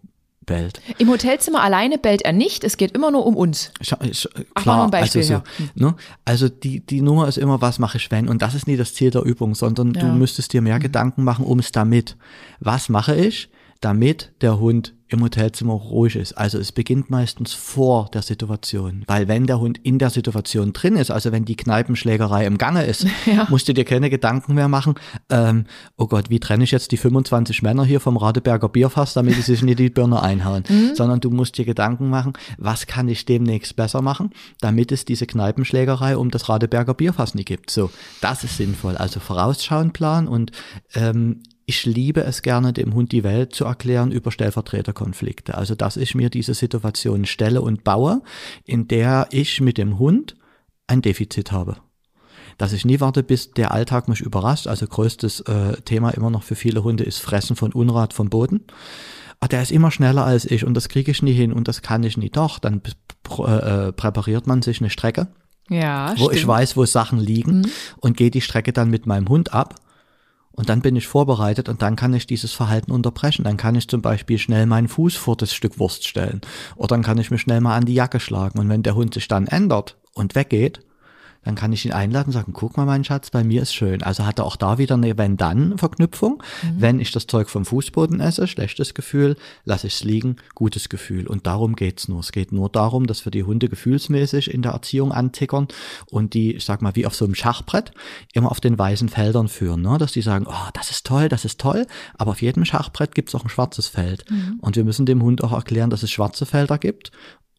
bellt. Im Hotelzimmer alleine bellt er nicht, es geht immer nur um uns. Sch sch klar, Ach, also, so, ne? also die, die Nummer ist immer, was mache ich wenn? Und das ist nie das Ziel der Übung, sondern ja. du müsstest dir mehr mhm. Gedanken machen um es damit. Was mache ich, damit der Hund im Hotelzimmer ruhig ist. Also es beginnt meistens vor der Situation, weil wenn der Hund in der Situation drin ist, also wenn die Kneipenschlägerei im Gange ist, ja. musst du dir keine Gedanken mehr machen, ähm, oh Gott, wie trenne ich jetzt die 25 Männer hier vom Radeberger Bierfass, damit sie sich nicht die Birne einhauen, mhm. sondern du musst dir Gedanken machen, was kann ich demnächst besser machen, damit es diese Kneipenschlägerei um das Radeberger Bierfass nicht gibt. So, das ist sinnvoll. Also vorausschauen Plan und ähm, ich liebe es gerne, dem Hund die Welt zu erklären über Stellvertreterkonflikte. Also, dass ich mir diese Situation stelle und baue, in der ich mit dem Hund ein Defizit habe. Dass ich nie warte, bis der Alltag mich überrascht. Also größtes äh, Thema immer noch für viele Hunde ist Fressen von Unrat vom Boden. Ah, der ist immer schneller als ich und das kriege ich nie hin und das kann ich nie. Doch, dann äh, äh, präpariert man sich eine Strecke, ja, wo stimmt. ich weiß, wo Sachen liegen mhm. und gehe die Strecke dann mit meinem Hund ab und dann bin ich vorbereitet und dann kann ich dieses Verhalten unterbrechen. Dann kann ich zum Beispiel schnell meinen Fuß vor das Stück Wurst stellen. Oder dann kann ich mich schnell mal an die Jacke schlagen. Und wenn der Hund sich dann ändert und weggeht, dann kann ich ihn einladen und sagen, guck mal, mein Schatz, bei mir ist schön. Also hat er auch da wieder eine Wenn-Dann-Verknüpfung. Mhm. Wenn ich das Zeug vom Fußboden esse, schlechtes Gefühl, lasse ich es liegen, gutes Gefühl. Und darum geht's nur. Es geht nur darum, dass wir die Hunde gefühlsmäßig in der Erziehung antickern und die, ich sag mal, wie auf so einem Schachbrett immer auf den weißen Feldern führen. Ne? Dass die sagen, oh, das ist toll, das ist toll, aber auf jedem Schachbrett gibt's auch ein schwarzes Feld. Mhm. Und wir müssen dem Hund auch erklären, dass es schwarze Felder gibt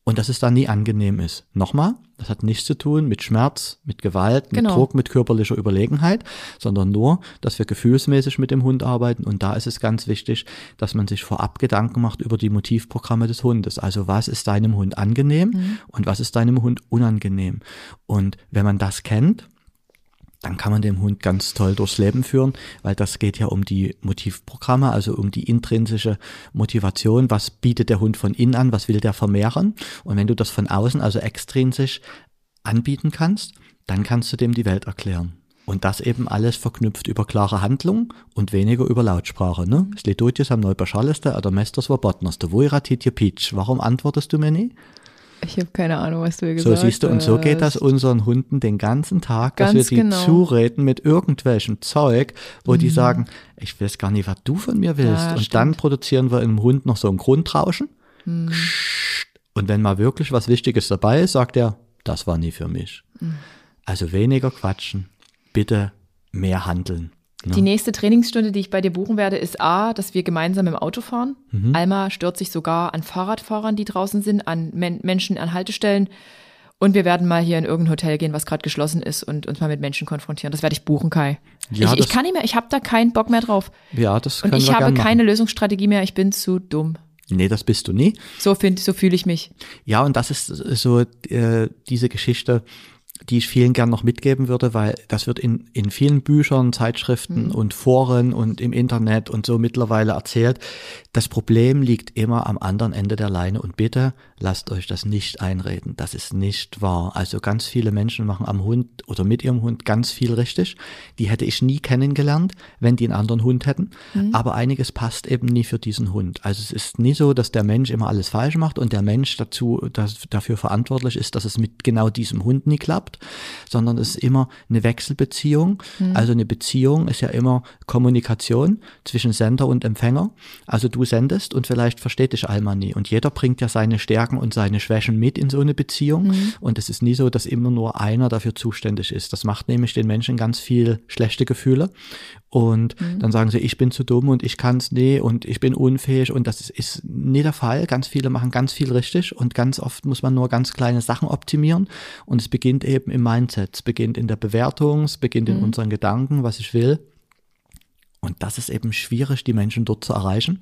und dass es dann nie angenehm ist. Nochmal, das hat nichts zu tun mit Schmerz, mit Gewalt, mit genau. Druck, mit körperlicher Überlegenheit, sondern nur, dass wir gefühlsmäßig mit dem Hund arbeiten. Und da ist es ganz wichtig, dass man sich vorab Gedanken macht über die Motivprogramme des Hundes. Also was ist deinem Hund angenehm mhm. und was ist deinem Hund unangenehm. Und wenn man das kennt, dann kann man dem Hund ganz toll durchs Leben führen, weil das geht ja um die Motivprogramme, also um die intrinsische Motivation. Was bietet der Hund von innen an? Was will der vermehren? Und wenn du das von außen, also extrinsisch anbieten kannst, dann kannst du dem die Welt erklären. Und das eben alles verknüpft über klare Handlung und weniger über Lautsprache. Ne? Slidotjes am Neuberschalleste, oder Mesters Wobotnerste, wo iratit ihr Pitch? Warum antwortest du mir nie? Ich habe keine Ahnung, was du hier gesagt hast. So siehst du, und so geht das unseren Hunden den ganzen Tag, Ganz dass wir sie genau. zureden mit irgendwelchem Zeug, wo mhm. die sagen, ich weiß gar nicht, was du von mir willst. Ja, und stimmt. dann produzieren wir im Hund noch so ein Grundrauschen. Mhm. Und wenn mal wirklich was Wichtiges dabei ist, sagt er, das war nie für mich. Mhm. Also weniger quatschen, bitte mehr handeln. Die nächste Trainingsstunde, die ich bei dir buchen werde, ist A, dass wir gemeinsam im Auto fahren. Mhm. Alma stört sich sogar an Fahrradfahrern, die draußen sind, an Men Menschen an Haltestellen. Und wir werden mal hier in irgendein Hotel gehen, was gerade geschlossen ist und uns mal mit Menschen konfrontieren. Das werde ich buchen, Kai. Ja, ich, ich kann nicht mehr, ich habe da keinen Bock mehr drauf. Ja, das Und können ich wir habe gern machen. keine Lösungsstrategie mehr, ich bin zu dumm. Nee, das bist du nie. So, find, so fühle ich mich. Ja, und das ist so äh, diese Geschichte, die ich vielen gern noch mitgeben würde, weil das wird in, in vielen Büchern, Zeitschriften und Foren und im Internet und so mittlerweile erzählt. Das Problem liegt immer am anderen Ende der Leine und bitte lasst euch das nicht einreden. Das ist nicht wahr. Also ganz viele Menschen machen am Hund oder mit ihrem Hund ganz viel richtig. Die hätte ich nie kennengelernt, wenn die einen anderen Hund hätten. Aber einiges passt eben nie für diesen Hund. Also es ist nie so, dass der Mensch immer alles falsch macht und der Mensch dazu, das, dafür verantwortlich ist, dass es mit genau diesem Hund nie klappt, sondern es ist immer eine Wechselbeziehung. Also eine Beziehung ist ja immer Kommunikation zwischen Sender und Empfänger. Also du sendest und vielleicht versteht dich Alma nie. Und jeder bringt ja seine Stärken und seine Schwächen mit in so eine Beziehung. Und es ist nie so, dass immer nur einer dafür zuständig ist. Das macht nämlich den Menschen ganz viel schlechte Gefühle. Und dann sagen sie, ich bin zu dumm und ich kann es nie und ich bin unfähig. Und das ist, ist nie der Fall. Ganz viele machen ganz viel richtig und ganz oft muss man nur ganz kleine Sachen optimieren. Und es beginnt eben im Mindset, es beginnt in der Bewertung, es beginnt in unseren Gedanken, was ich will. Und das ist eben schwierig, die Menschen dort zu erreichen.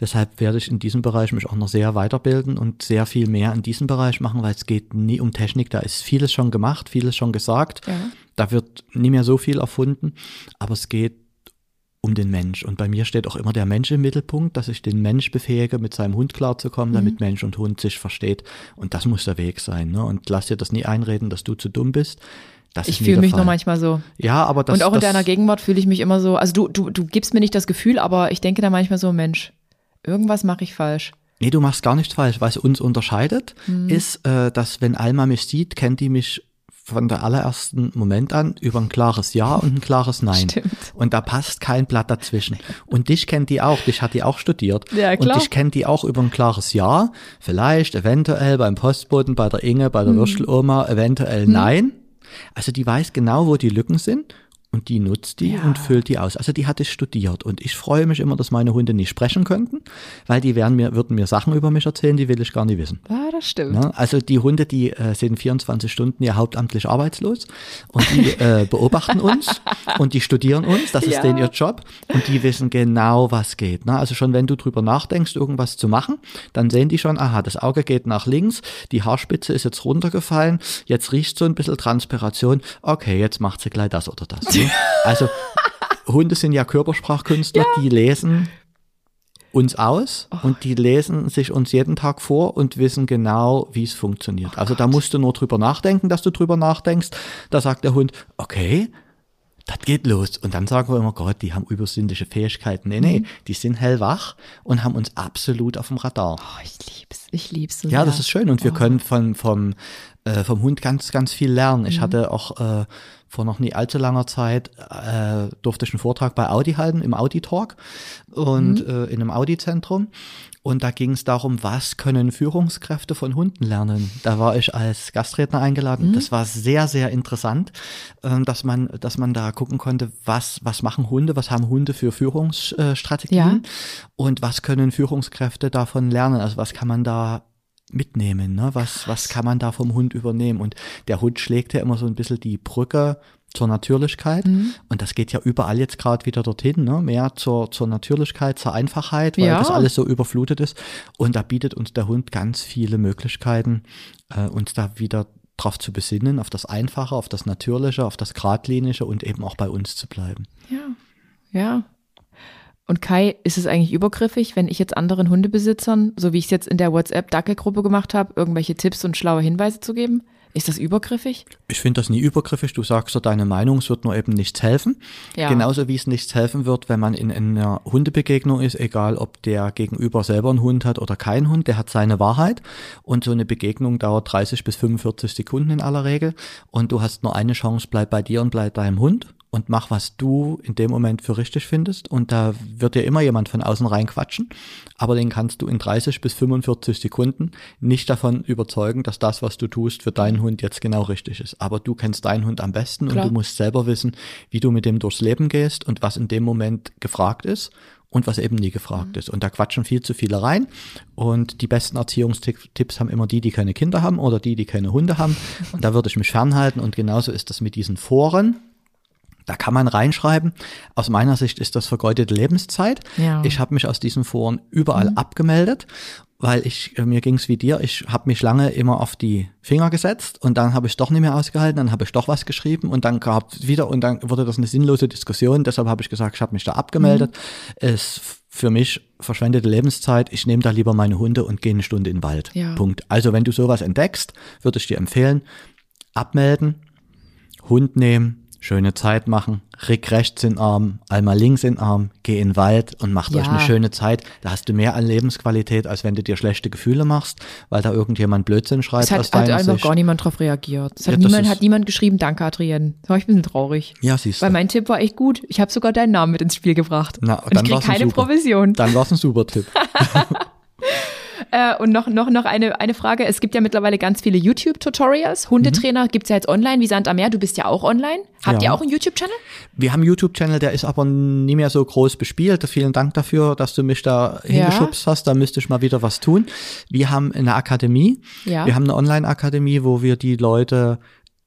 Deshalb werde ich in diesem Bereich mich auch noch sehr weiterbilden und sehr viel mehr in diesem Bereich machen, weil es geht nie um Technik. Da ist vieles schon gemacht, vieles schon gesagt. Ja. Da wird nie mehr so viel erfunden, aber es geht um den Mensch. Und bei mir steht auch immer der Mensch im Mittelpunkt, dass ich den Mensch befähige, mit seinem Hund klarzukommen, damit Mensch und Hund sich versteht. Und das muss der Weg sein. Ne? Und lass dir das nie einreden, dass du zu dumm bist. Das Ich fühle mich Fall. noch manchmal so. Ja, aber das und auch in das, deiner Gegenwart fühle ich mich immer so, also du, du, du gibst mir nicht das Gefühl, aber ich denke da manchmal so, Mensch, irgendwas mache ich falsch. Nee, du machst gar nichts falsch. Was uns unterscheidet, Mhm. ist, äh, dass wenn Alma mich sieht, kennt die mich von der allerersten Moment an über ein klares Ja und ein klares Nein. Stimmt. Und da passt kein Blatt dazwischen. Und dich kennt die auch, dich hat die auch studiert. Ja, klar. Und dich kennt die auch über ein klares Ja, vielleicht, eventuell beim Postboten, bei der Inge, bei der Mhm. Würsteloma, eventuell Nein. Also die weiß genau, wo die Lücken sind. Und die nutzt die Ja. und füllt die aus. Also die hat es studiert. Und ich freue mich immer, dass meine Hunde nicht sprechen könnten, weil die werden mir, würden mir Sachen über mich erzählen, die will ich gar nicht wissen. Ah, das stimmt. Ne? Also die Hunde, die äh, sind 24 Stunden ja hauptamtlich arbeitslos und die äh, beobachten uns und die studieren uns, das Ja. ist denen ihr Job und die wissen genau, was geht. Ne? Also schon wenn du drüber nachdenkst, irgendwas zu machen, dann sehen die schon, aha, das Auge geht nach links, die Haarspitze ist jetzt runtergefallen, jetzt riecht so ein bisschen Transpiration, okay, jetzt macht sie gleich das oder das. Ne? Also Hunde sind ja Körpersprachkünstler, die lesen uns aus und die lesen sich uns jeden Tag vor und wissen genau, wie es funktioniert. also da musst du nur drüber nachdenken, dass du drüber nachdenkst. Da sagt der Hund, okay, das geht los. Und dann sagen wir immer, Gott, die haben übersinnliche Fähigkeiten. Nee, nee, die sind hellwach und haben uns absolut auf dem Radar. Oh, ich lieb's. Ich lieb's so Ja, sehr. das ist schön und wir können von, vom, äh, vom Hund ganz, ganz viel lernen. Ich hatte auch äh, vor noch nie allzu langer Zeit, äh, durfte ich einen Vortrag bei Audi halten, im Audi Talk und äh, in einem Audi-Zentrum. Und da ging es darum, was können Führungskräfte von Hunden lernen. Da war ich als Gastredner eingeladen. Das war sehr, sehr interessant, ähm, dass man, dass man da gucken konnte, was, was machen Hunde, was haben Hunde für Führungsstrategien Ja. und was können Führungskräfte davon lernen. Also was kann man da mitnehmen, ne? Was, was kann man da vom Hund übernehmen? Und der Hund schlägt ja immer so ein bisschen die Brücke zur Natürlichkeit. Mhm. Und das geht ja überall jetzt gerade wieder dorthin, ne? Mehr zur, zur Natürlichkeit, zur Einfachheit, weil Ja. das alles so überflutet ist. Und da bietet uns der Hund ganz viele Möglichkeiten, äh, uns da wieder drauf zu besinnen, auf das Einfache, auf das Natürliche, auf das Gradlinige und eben auch bei uns zu bleiben. Ja. Ja. Und Kai, ist es eigentlich übergriffig, wenn ich jetzt anderen Hundebesitzern, so wie ich es jetzt in der WhatsApp-Dackelgruppe gemacht habe, irgendwelche Tipps und schlaue Hinweise zu geben? Ist das übergriffig? Ich finde das nie übergriffig. Du sagst ja deine Meinung, es wird nur eben nichts helfen. Ja. Genauso wie es nichts helfen wird, wenn man in einer Hundebegegnung ist, egal ob der Gegenüber selber einen Hund hat oder keinen Hund, der hat seine Wahrheit. Und so eine Begegnung dauert 30 bis 45 Sekunden in aller Regel. Und du hast nur eine Chance, bleib bei dir und bleib deinem Hund. Und mach, was du in dem Moment für richtig findest. Und da wird dir immer jemand von außen reinquatschen, aber den kannst du in 30 bis 45 Sekunden nicht davon überzeugen, dass das, was du tust, für deinen Hund jetzt genau richtig ist. Aber du kennst deinen Hund am besten Klar. und du musst selber wissen, wie du mit dem durchs Leben gehst und was in dem Moment gefragt ist und was eben nie gefragt Mhm. ist. Und da quatschen viel zu viele rein. Und die besten Erziehungstipps haben immer die, die keine Kinder haben oder die, die keine Hunde haben. Und da würde ich mich fernhalten. Und genauso ist das mit diesen Foren. Da kann man reinschreiben. Aus meiner Sicht ist das vergeudete Lebenszeit. Ja. Ich habe mich aus diesen Foren überall abgemeldet, weil ich äh, mir ging's wie dir. Ich habe mich lange immer auf die Finger gesetzt und dann habe ich doch nicht mehr ausgehalten. Dann habe ich doch was geschrieben und dann gab wieder und dann wurde das eine sinnlose Diskussion. Deshalb habe ich gesagt, ich habe mich da abgemeldet. Es f- für mich verschwendete Lebenszeit. Ich nehme da lieber meine Hunde und gehe eine Stunde in den Wald. Ja. Punkt. Also wenn du sowas entdeckst, würde ich dir empfehlen, abmelden, Hund nehmen, schöne Zeit machen, Rick rechts in den Arm, Alma links in den Arm, geh in den Wald und macht Ja. euch eine schöne Zeit. Da hast du mehr an Lebensqualität, als wenn du dir schlechte Gefühle machst, weil da irgendjemand Blödsinn schreibt Es hat, aus hat einfach Sicht. gar niemand drauf reagiert. Es hat, Ja, niemand, hat niemand geschrieben, danke Adrienne. Da war ich ein bisschen traurig. Ja, siehst Weil du. mein Tipp war echt gut. Ich habe sogar deinen Namen mit ins Spiel gebracht. Na, und ich dann krieg war's ein keine super. Provision. Dann war's ein super Tipp. Äh, und noch, noch, noch eine, eine Frage. Es gibt ja mittlerweile ganz viele YouTube-Tutorials. Hundetrainer gibt's ja jetzt online, wie Sand am Meer. Du bist ja auch online. Habt Ja. ihr auch einen YouTube-Channel? Wir haben einen YouTube-Channel, der ist aber nie mehr so groß bespielt. Vielen Dank dafür, dass du mich da hingeschubst hast. Da müsste ich mal wieder was tun. Wir haben eine Akademie. Ja. Wir haben eine Online-Akademie, wo wir die Leute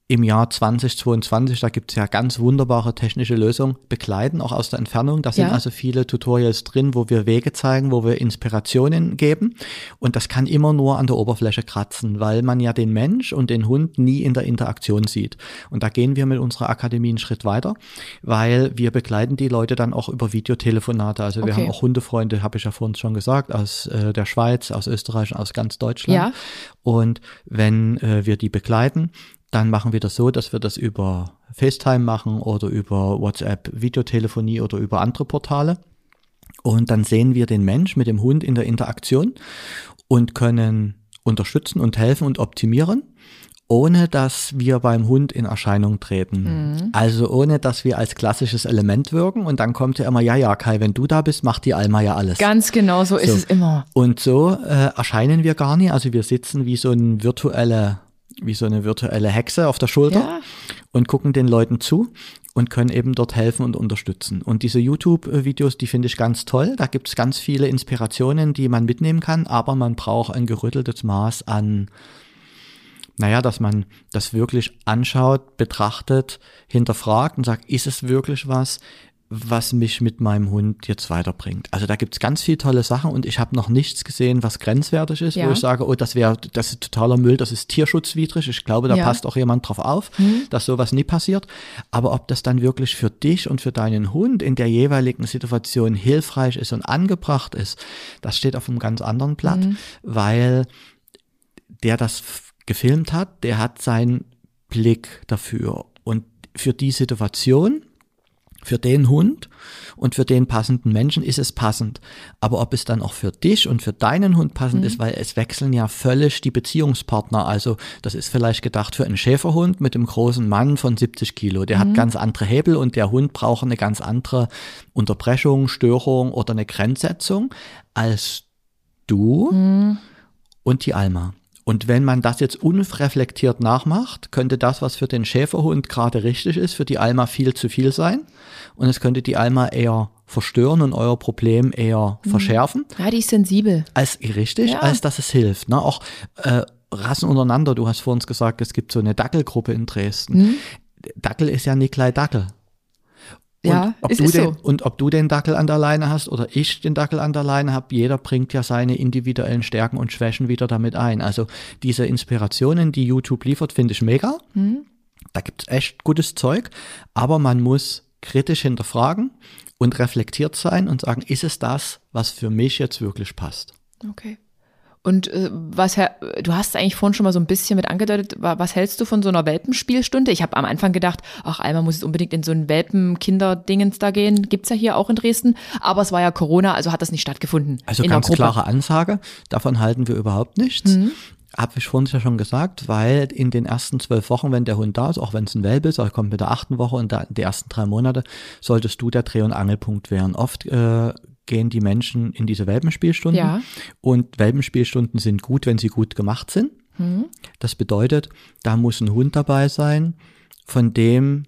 im Jahr 2022, da gibt es ja ganz wunderbare technische Lösungen, begleiten, auch aus der Entfernung. Da sind Ja. also viele Tutorials drin, wo wir Wege zeigen, wo wir Inspirationen geben. Und das kann immer nur an der Oberfläche kratzen, weil man ja den Mensch und den Hund nie in der Interaktion sieht. Und da gehen wir mit unserer Akademie einen Schritt weiter, weil wir begleiten die Leute dann auch über Videotelefonate. Also wir Okay. haben auch Hundefreunde, habe ich ja vorhin schon gesagt, aus äh, der Schweiz, aus Österreich aus ganz Deutschland. Ja. Und wenn äh, wir die begleiten, dann machen wir das so, dass wir das über FaceTime machen oder über WhatsApp, Videotelefonie oder über andere Portale. Und dann sehen wir den Mensch mit dem Hund in der Interaktion und können unterstützen und helfen und optimieren, ohne dass wir beim Hund in Erscheinung treten. Also ohne, dass wir als klassisches Element wirken. Und dann kommt ja immer, ja, ja, Kai, wenn du da bist, macht die Alma ja alles. Ganz genau so ist So. es immer. Und so äh, erscheinen wir gar nicht. Also wir sitzen wie so ein virtuelle, wie so eine virtuelle Hexe auf der Schulter Ja. und gucken den Leuten zu und können eben dort helfen und unterstützen. Und diese YouTube-Videos, die finde ich ganz toll. Da gibt es ganz viele Inspirationen, die man mitnehmen kann, aber man braucht ein gerütteltes Maß an, naja, dass man das wirklich anschaut, betrachtet, hinterfragt und sagt, ist es wirklich was, was mich mit meinem Hund jetzt weiterbringt. Also da gibt's ganz viele tolle Sachen und ich habe noch nichts gesehen, was grenzwertig ist, Ja. wo ich sage, oh, das wäre, das ist totaler Müll, das ist tierschutzwidrig. Ich glaube, da Ja. passt auch jemand drauf auf, dass sowas nie passiert. Aber ob das dann wirklich für dich und für deinen Hund in der jeweiligen Situation hilfreich ist und angebracht ist, das steht auf einem ganz anderen Blatt, weil der das gefilmt hat, der hat seinen Blick dafür. Und für die Situation, für den Hund und für den passenden Menschen ist es passend. Aber ob es dann auch für dich und für deinen Hund passend ist, weil es wechseln ja völlig die Beziehungspartner. Also das ist vielleicht gedacht für einen Schäferhund mit dem großen Mann von 70 Kilo. Der hat ganz andere Hebel und der Hund braucht eine ganz andere Unterbrechung, Störung oder eine Grenzsetzung als du und die Alma. Und wenn man das jetzt unreflektiert nachmacht, könnte das, was für den Schäferhund gerade richtig ist, für die Alma viel zu viel sein. Und es könnte die Alma eher verstören und euer Problem eher verschärfen, Ja, die ist sensibel. als richtig, Ja. als dass es hilft. Ne? Auch äh, Rassen untereinander, du hast vor uns gesagt, es gibt so eine Dackelgruppe in Dresden. Mhm. Dackel ist ja nicht gleich Dackel. Und Ja, ob es du ist den, so. Und ob du den Dackel an der Leine hast oder ich den Dackel an der Leine habe, jeder bringt ja seine individuellen Stärken und Schwächen wieder damit ein. Also diese Inspirationen, die YouTube liefert, finde ich mega. Mhm. Da gibt es echt gutes Zeug, aber man muss kritisch hinterfragen und reflektiert sein und sagen, ist es das, was für mich jetzt wirklich passt? Okay. Und äh, was Herr, du hast eigentlich vorhin schon mal so ein bisschen mit angedeutet, wa- was hältst du von so einer Welpenspielstunde? Ich habe am Anfang gedacht, ach, Alma muss jetzt unbedingt in so ein Welpen-Kinder-Dingens da gehen. Gibt's ja hier auch in Dresden. Aber es war ja Corona, also hat das nicht stattgefunden. Also ganz klare Ansage, davon halten wir überhaupt nichts. Mhm. habe ich vorhin ja schon gesagt, weil in den ersten zwölf Wochen, wenn der Hund da ist, auch wenn es ein Welpe ist, er kommt mit der achten Woche und da, die ersten drei Monate, solltest du der Dreh- und Angelpunkt werden. Oft äh, gehen die Menschen in diese Welpenspielstunden Ja. und Welpenspielstunden sind gut, wenn sie gut gemacht sind. Das bedeutet, da muss ein Hund dabei sein, von dem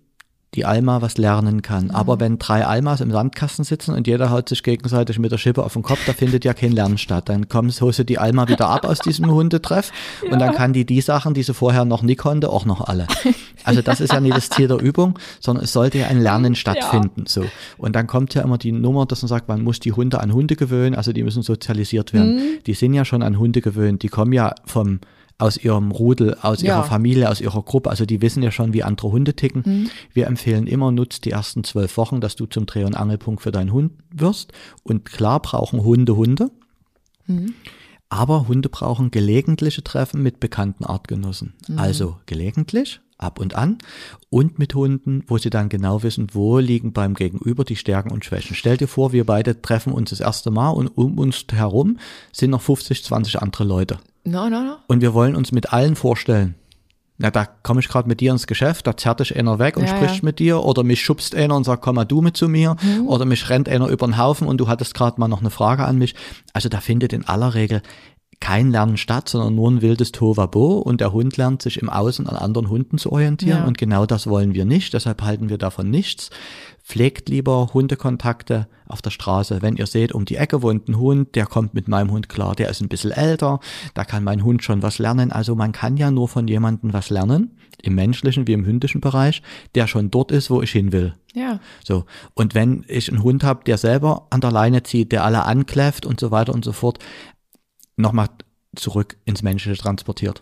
die Alma was lernen kann. Aber wenn drei Almas im Sandkasten sitzen und jeder haut sich gegenseitig mit der Schippe auf den Kopf, da findet ja kein Lernen statt. Dann kommst, holst du die Alma wieder ab aus diesem Hundetreff und dann kann die die Sachen, die sie vorher noch nie konnte, auch noch alle. Also das ist ja nicht das Ziel der Übung, sondern es sollte ja ein Lernen stattfinden. So. Und dann kommt ja immer die Nummer, dass man sagt, man muss die Hunde an Hunde gewöhnen, also die müssen sozialisiert werden. Die sind ja schon an Hunde gewöhnt, die kommen ja vom aus ihrem Rudel, aus Ja. ihrer Familie, aus ihrer Gruppe. Also die wissen ja schon, wie andere Hunde ticken. Wir empfehlen immer, nutzt die ersten zwölf Wochen, dass du zum Dreh- und Angelpunkt für deinen Hund wirst. Und klar brauchen Hunde Hunde. Aber Hunde brauchen gelegentliche Treffen mit bekannten Artgenossen. Also gelegentlich, ab und an und mit Hunden, wo sie dann genau wissen, wo liegen beim Gegenüber die Stärken und Schwächen. Stell dir vor, wir beide treffen uns das erste Mal und um uns herum sind noch 50, 20 andere Leute. No, no, no. Und wir wollen uns mit allen vorstellen. Na, da komme ich gerade mit dir ins Geschäft, da zerrt dich einer weg und Ja, spricht ja. mit dir oder mich schubst einer und sagt, komm mal du mit zu mir oder mich rennt einer über den Haufen und du hattest gerade mal noch eine Frage an mich. Also da findet in aller Regel kein Lernen statt, sondern nur ein wildes Tovabo und der Hund lernt sich im Außen an anderen Hunden zu orientieren Ja. und genau das wollen wir nicht, deshalb halten wir davon nichts. Pflegt lieber Hundekontakte auf der Straße. Wenn ihr seht, um die Ecke wohnt ein Hund, der kommt mit meinem Hund klar, der ist ein bisschen älter, da kann mein Hund schon was lernen. Also man kann ja nur von jemandem was lernen, im menschlichen wie im hündischen Bereich, der schon dort ist, wo ich hin will. Ja. So. Und wenn ich einen Hund habe, der selber an der Leine zieht, der alle ankläfft und so weiter und so fort, nochmal zurück ins Menschliche transportiert.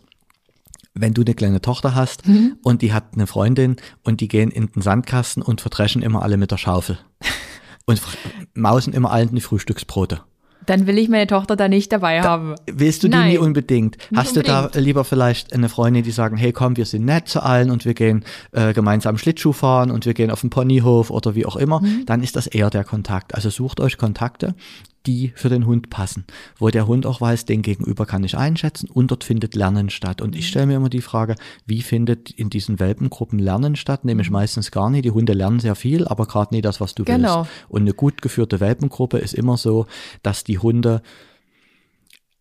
Wenn du eine kleine Tochter hast und die hat eine Freundin und die gehen in den Sandkasten und verdreschen immer alle mit der Schaufel und mausen immer allen die Frühstücksbrote. Dann will ich meine Tochter da nicht dabei haben. Willst du die Nein. nie unbedingt? Hast du da unbedingt. lieber vielleicht eine Freundin, die sagen, hey komm, wir sind nett zu allen und wir gehen äh, gemeinsam Schlittschuh fahren und wir gehen auf den Ponyhof oder wie auch immer, Mhm. dann ist das eher der Kontakt. Also sucht euch Kontakte, die für den Hund passen, wo der Hund auch weiß, den Gegenüber kann ich einschätzen und dort findet Lernen statt. Und Mhm. ich stelle mir immer die Frage, wie findet in diesen Welpengruppen Lernen statt? Nämlich meistens gar nicht. Die Hunde lernen sehr viel, aber gerade nie das, was du Mhm. Genau. willst. Und eine gut geführte Welpengruppe ist immer so, dass die Hunde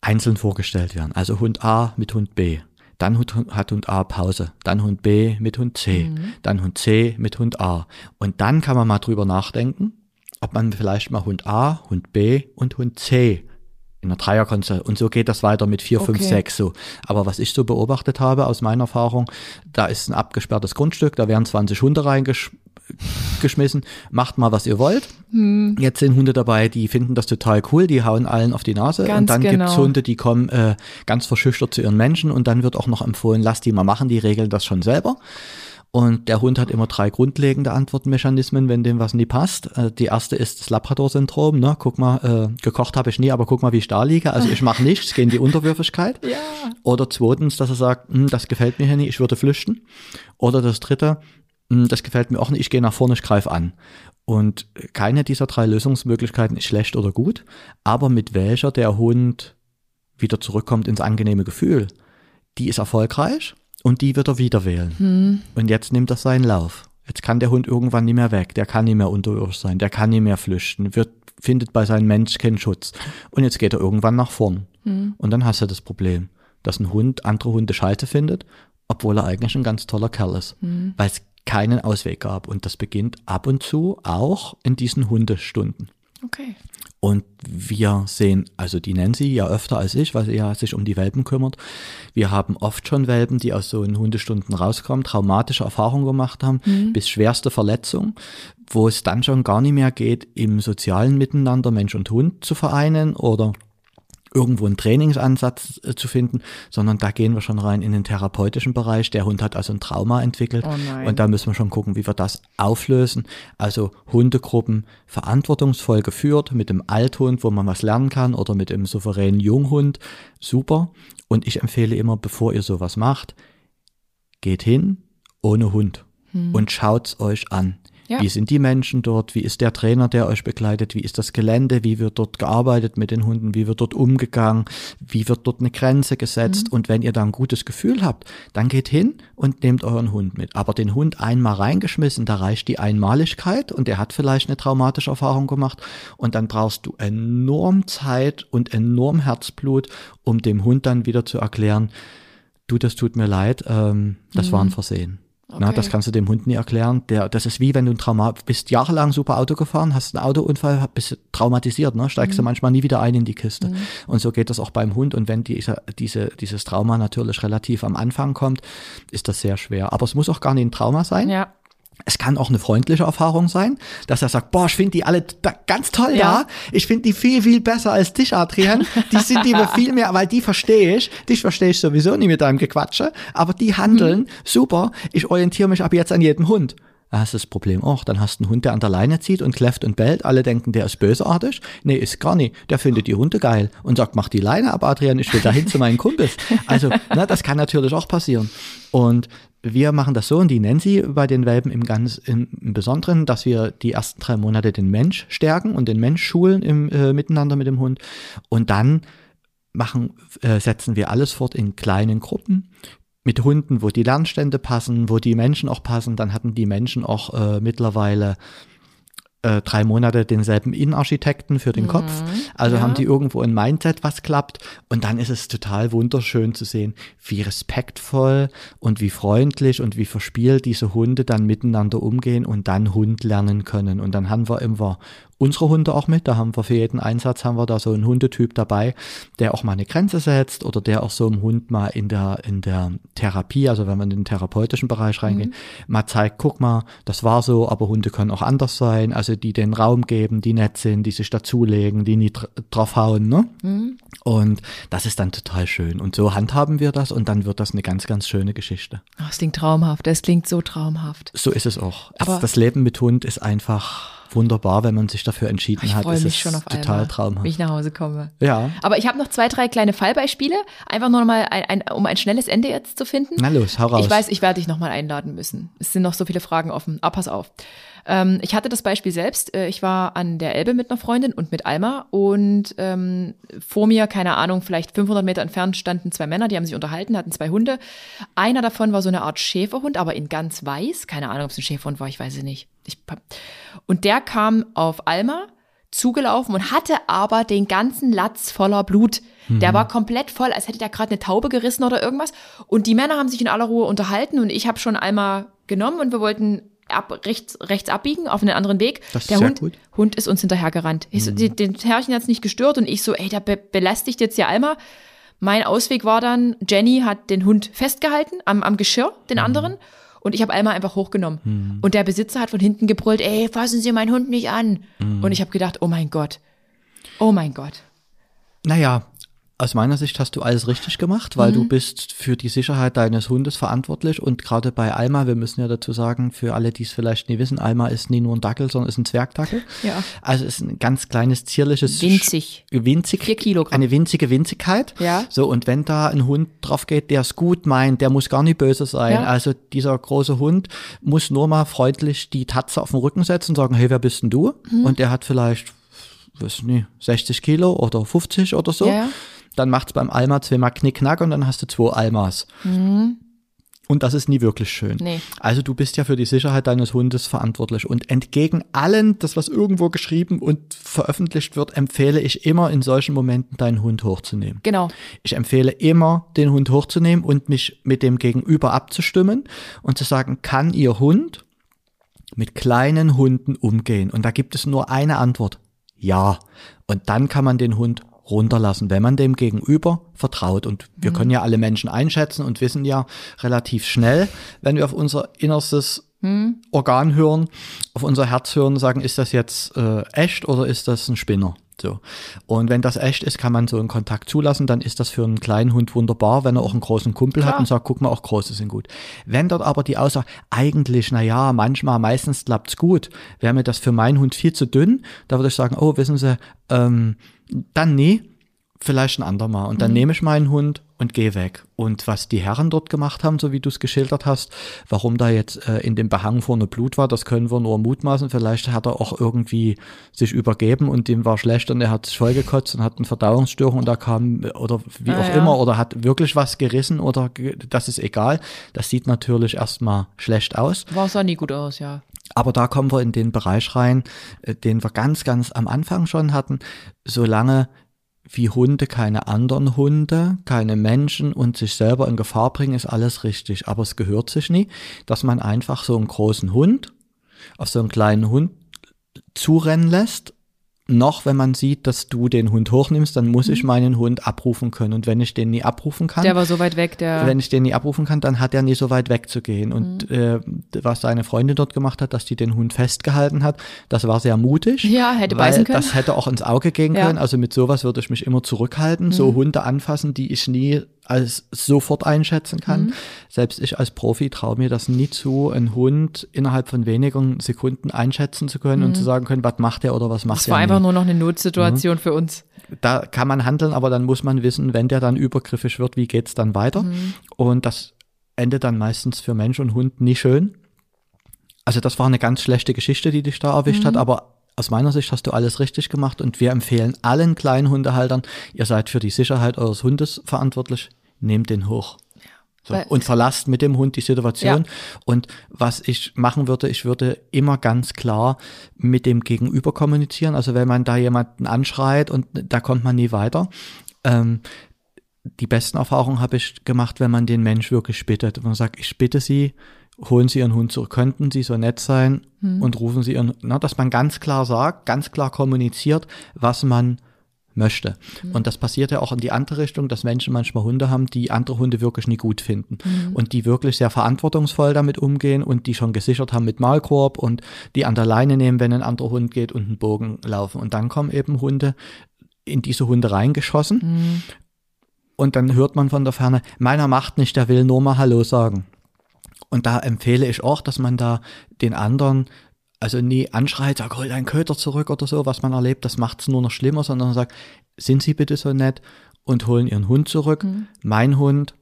einzeln vorgestellt werden. Also Hund A mit Hund B. Dann Hund- hat Hund A Pause. Dann Hund B mit Hund C. Dann Hund C mit Hund A. Und dann kann man mal drüber nachdenken, ob man vielleicht mal Hund A, Hund B und Hund C in einer Dreierkonstellation. Und so geht das weiter mit vier, fünf, Okay. sechs so. Aber was ich so beobachtet habe aus meiner Erfahrung, da ist ein abgesperrtes Grundstück, da werden 20 Hunde reingeschmissen. Macht mal, was ihr wollt. Hm. Jetzt sind Hunde dabei, die finden das total cool, die hauen allen auf die Nase. Ganz und dann genau. gibt's Hunde, die kommen äh, ganz verschüchtert zu ihren Menschen und dann wird auch noch empfohlen, lass die mal machen, die regeln das schon selber. Und der Hund hat immer drei grundlegende Antwortmechanismen, wenn dem was nie passt. Äh, die erste ist das Labrador-Syndrom. Ne? Guck mal, äh, gekocht habe ich nie, aber guck mal, wie ich da liege. Also ich mache nichts, gehe in die Unterwürfigkeit. Ja. Oder zweitens, dass er sagt, "Hm, das gefällt mir hier nicht, ich würde flüchten. Oder das dritte, "Hm, das gefällt mir auch nicht, ich gehe nach vorne, ich greife an. Und keine dieser drei Lösungsmöglichkeiten ist schlecht oder gut, aber mit welcher der Hund wieder zurückkommt ins angenehme Gefühl, die ist erfolgreich und die wird er wieder wählen. Und jetzt nimmt er seinen Lauf. Jetzt kann der Hund irgendwann nicht mehr weg, der kann nicht mehr unterirdisch sein, der kann nicht mehr flüchten, wird, findet bei seinem Mensch keinen Schutz. Und jetzt geht er irgendwann nach vorn. Und dann hast du das Problem, dass ein Hund andere Hunde scheiße findet, obwohl er eigentlich ein ganz toller Kerl ist, weil es keinen Ausweg gab. Und das beginnt ab und zu auch in diesen Hundestunden. Okay. Und wir sehen, also die Nancy ja öfter als ich, weil sie ja sich um die Welpen kümmert. Wir haben oft schon Welpen, die aus so einen Hundestunden rauskommen, traumatische Erfahrungen gemacht haben, bis schwerste Verletzung, wo es dann schon gar nicht mehr geht, im sozialen Miteinander Mensch und Hund zu vereinen oder irgendwo einen Trainingsansatz äh, zu finden, sondern da gehen wir schon rein in den therapeutischen Bereich. Der Hund hat also ein Trauma entwickelt Oh und da müssen wir schon gucken, wie wir das auflösen. Also Hundegruppen verantwortungsvoll geführt mit dem Althund, wo man was lernen kann oder mit dem souveränen Junghund. Super. Und ich empfehle immer, bevor ihr sowas macht, geht hin ohne Hund und schaut's euch an. Ja. Wie sind die Menschen dort? Wie ist der Trainer, der euch begleitet? Wie ist das Gelände? Wie wird dort gearbeitet mit den Hunden? Wie wird dort umgegangen? Wie wird dort eine Grenze gesetzt? Mhm. Und wenn ihr da ein gutes Gefühl habt, dann geht hin und nehmt euren Hund mit. Aber den Hund einmal reingeschmissen, da reicht die Einmaligkeit und er hat vielleicht eine traumatische Erfahrung gemacht und dann brauchst du enorm Zeit und enorm Herzblut, um dem Hund dann wieder zu erklären, du, das tut mir leid, ähm, das mhm. war ein Versehen. Okay. Na, das kannst du dem Hund nie erklären. Der, das ist wie wenn du ein Trauma bist jahrelang super Auto gefahren, hast einen Autounfall, bist traumatisiert, ne? steigst mhm. du manchmal nie wieder ein in die Kiste. Mhm. Und so geht das auch beim Hund. Und wenn diese, diese, dieses Trauma natürlich relativ am Anfang kommt, ist das sehr schwer. Aber es muss auch gar nicht ein Trauma sein. Ja. Es kann auch eine freundliche Erfahrung sein, dass er sagt, boah, ich finde die alle ganz toll ja. da. Ich finde die viel, viel besser als dich, Adrian. Die sind die viel mehr, weil die verstehe ich. Dich verstehe ich sowieso nicht mit deinem Gequatsche. Aber die handeln mhm. super. Ich orientiere mich ab jetzt an jedem Hund. Da hast du das Problem auch. Dann hast du einen Hund, der an der Leine zieht und kläfft und bellt. Alle denken, der ist bösartig. Nee, ist gar nicht. Der findet die Hunde geil und sagt, mach die Leine ab, Adrian, ich will dahin zu meinen Kumpels. Also, na, das kann natürlich auch passieren. Und wir machen das so und die Nancy bei den Welpen im ganz im, Besonderen, dass wir die ersten drei Monate den Mensch stärken und den Mensch schulen im äh, Miteinander mit dem Hund und dann machen äh, setzen wir alles fort in kleinen Gruppen mit Hunden, wo die Lernstände passen, wo die Menschen auch passen. Dann hatten die Menschen auch äh, mittlerweile äh, drei Monate denselben Innenarchitekten für den mhm. Kopf. Also ja. haben die irgendwo ein Mindset, was klappt. Und dann ist es total wunderschön zu sehen, wie respektvoll und wie freundlich und wie verspielt diese Hunde dann miteinander umgehen und dann Hund lernen können. Und dann haben wir immer unsere Hunde auch mit. Da haben wir für jeden Einsatz haben wir da so einen Hundetyp dabei, der auch mal eine Grenze setzt oder der auch so einem Hund mal in der, in der Therapie, also wenn man in den therapeutischen Bereich reingeht, mhm. mal zeigt, guck mal, das war so, aber Hunde können auch anders sein, also die den Raum geben, die nett sind, die sich dazulegen, die nie draufhauen, ne? Mhm. Und das ist dann total schön. Und so handhaben wir das und dann wird das eine ganz, ganz schöne Geschichte. Oh, das klingt traumhaft, das klingt so traumhaft. So ist es auch. Aber das Leben mit Hund ist einfach wunderbar, wenn man sich dafür entschieden ich hat. Ich freue mich schon auf total einmal, traumhaft. Wenn ich nach Hause komme. Ja. Aber ich habe noch zwei, drei kleine Fallbeispiele, einfach nur noch mal, ein, ein, um ein schnelles Ende jetzt zu finden. Na los, hau raus. Ich weiß, ich werde dich nochmal einladen müssen. Es sind noch so viele Fragen offen. Aber pass auf. Ähm, ich hatte das Beispiel selbst. Äh, ich war an der Elbe mit einer Freundin und mit Alma und ähm, vor mir, keine Ahnung, vielleicht 500 Meter entfernt standen zwei Männer, die haben sich unterhalten, hatten zwei Hunde. Einer davon war so eine Art Schäferhund, aber in ganz weiß. Keine Ahnung, ob es ein Schäferhund war, ich weiß es nicht. Ich, und der kam auf Alma zugelaufen und hatte aber den ganzen Latz voller Blut. Mhm. Der war komplett voll, als hätte der gerade eine Taube gerissen oder irgendwas. Und die Männer haben sich in aller Ruhe unterhalten und ich habe schon Alma genommen und wir wollten ab, rechts, rechts abbiegen auf einen anderen Weg. Das der ist Hund, gut. Hund ist uns hinterhergerannt. Ich so, mhm. den, den Herrchen hat's nicht gestört und ich so, ey, der be belästigt jetzt ja Alma. Mein Ausweg war dann, Jenny hat den Hund festgehalten am, am Geschirr, den mhm. anderen. Und ich habe Alma einfach hochgenommen. Mhm. Und der Besitzer hat von hinten gebrüllt, ey, fassen Sie meinen Hund nicht an. Mhm. Und ich habe gedacht, oh mein Gott. Oh mein Gott. Naja, aus meiner Sicht hast du alles richtig gemacht, weil mhm. du bist für die Sicherheit deines Hundes verantwortlich und gerade bei Alma, wir müssen ja dazu sagen, für alle, die es vielleicht nie wissen, Alma ist nie nur ein Dackel, sondern ist ein Zwergdackel. Ja. Also ist ein ganz kleines, zierliches. Winzig. Winzig. Vier Kilogramm. Eine winzige Winzigkeit. Ja. So, und wenn da ein Hund drauf geht, der es gut meint, der muss gar nicht böse sein. Ja. Also dieser große Hund muss nur mal freundlich die Tatze auf den Rücken setzen und sagen, hey, wer bist denn du? Mhm. Und der hat vielleicht, weiß nicht, 60 Kilo oder 50 oder so. Ja dann macht's beim Alma zweimal Knickknack und dann hast du zwei Almas. Mhm. Und das ist nie wirklich schön. Nee. Also du bist ja für die Sicherheit deines Hundes verantwortlich. Und entgegen allen, das was irgendwo geschrieben und veröffentlicht wird, empfehle ich immer in solchen Momenten deinen Hund hochzunehmen. Genau. Ich empfehle immer, den Hund hochzunehmen und mich mit dem Gegenüber abzustimmen und zu sagen, kann Ihr Hund mit kleinen Hunden umgehen? Und da gibt es nur eine Antwort. Ja. Und dann kann man den Hund runterlassen, wenn man dem Gegenüber vertraut. Und wir mhm. können ja alle Menschen einschätzen und wissen ja relativ schnell, wenn wir auf unser innerstes mhm. Organ hören, auf unser Herz hören, sagen, ist das jetzt äh, echt oder ist das ein Spinner? So. Und wenn das echt ist, kann man so einen Kontakt zulassen, dann ist das für einen kleinen Hund wunderbar, wenn er auch einen großen Kumpel Klar. hat und sagt, guck mal, auch große sind gut. Wenn dort aber die Aussage, eigentlich, na ja, manchmal, meistens klappt's gut, wäre mir das für meinen Hund viel zu dünn, da würde ich sagen, oh, wissen Sie, ähm, dann nee, vielleicht ein andermal. Und dann nehme ich meinen Hund und gehe weg. Und was die Herren dort gemacht haben, so wie du es geschildert hast, warum da jetzt äh, in dem Behang vorne Blut war, das können wir nur mutmaßen. Vielleicht hat er auch irgendwie sich übergeben und dem war schlecht und er hat sich vollgekotzt und hat eine Verdauungsstörung und da kam, oder wie Ah, auch ja. immer, oder hat wirklich was gerissen oder das ist egal. Das sieht natürlich erstmal schlecht aus. War sah nie gut aus, ja. Aber da kommen wir in den Bereich rein, äh, den wir ganz, ganz am Anfang schon hatten. Solange wie Hunde keine anderen Hunde, keine Menschen und sich selber in Gefahr bringen, ist alles richtig. Aber es gehört sich nie, dass man einfach so einen großen Hund auf so einen kleinen Hund zurennen lässt. Noch wenn man sieht, dass du den Hund hochnimmst, dann muss ich meinen Hund abrufen können. Und wenn ich den nie abrufen kann, Der war so weit weg, der. wenn ich den nie abrufen kann, dann hat er nie so weit wegzugehen. Und äh, was seine Freundin dort gemacht hat, dass die den Hund festgehalten hat, das war sehr mutig. Ja, hätte weil beißen können. Das hätte auch ins Auge gehen Ja. Mhm. können. Also mit sowas würde ich mich immer zurückhalten. So Hunde anfassen, die ich nie als sofort einschätzen kann. Mhm. Selbst ich als Profi traue mir das nie zu, einen Hund innerhalb von wenigen Sekunden einschätzen zu können und zu sagen können, was macht er oder was macht Mhm. das er war einfach nicht. nur noch eine Notsituation für uns. Da kann man handeln, aber dann muss man wissen, wenn der dann übergriffig wird, wie geht's dann weiter? Und das endet dann meistens für Mensch und Hund nie schön. Also das war eine ganz schlechte Geschichte, die dich da erwischt hat, aber aus meiner Sicht hast du alles richtig gemacht und wir empfehlen allen kleinen Hundehaltern, ihr seid für die Sicherheit eures Hundes verantwortlich, nehmt den hoch. So, und verlasst mit dem Hund die Situation. Ja. Und was ich machen würde, ich würde immer ganz klar mit dem Gegenüber kommunizieren. Also wenn man da jemanden anschreit und da kommt man nie weiter. Ähm, die besten Erfahrungen habe ich gemacht, wenn man den Mensch wirklich bittet. Wenn man sagt, ich bitte Sie, holen Sie Ihren Hund zurück. Könnten Sie so nett sein und rufen Sie Ihren, na, dass man ganz klar sagt, ganz klar kommuniziert, was man möchte. Und das passiert ja auch in die andere Richtung, dass Menschen manchmal Hunde haben, die andere Hunde wirklich nie gut finden und die wirklich sehr verantwortungsvoll damit umgehen und die schon gesichert haben mit Maulkorb und die an der Leine nehmen, wenn ein anderer Hund geht und einen Bogen laufen. Und dann kommen eben Hunde in diese Hunde reingeschossen und dann hört man von der Ferne, meiner macht nicht, der will nur mal Hallo sagen. Und da empfehle ich auch, dass man da den anderen also nie anschreit, sag, hol deinen Köter zurück oder so, was man erlebt, das macht es nur noch schlimmer, sondern sagt, sind Sie bitte so nett und holen Ihren Hund zurück. Mein Hund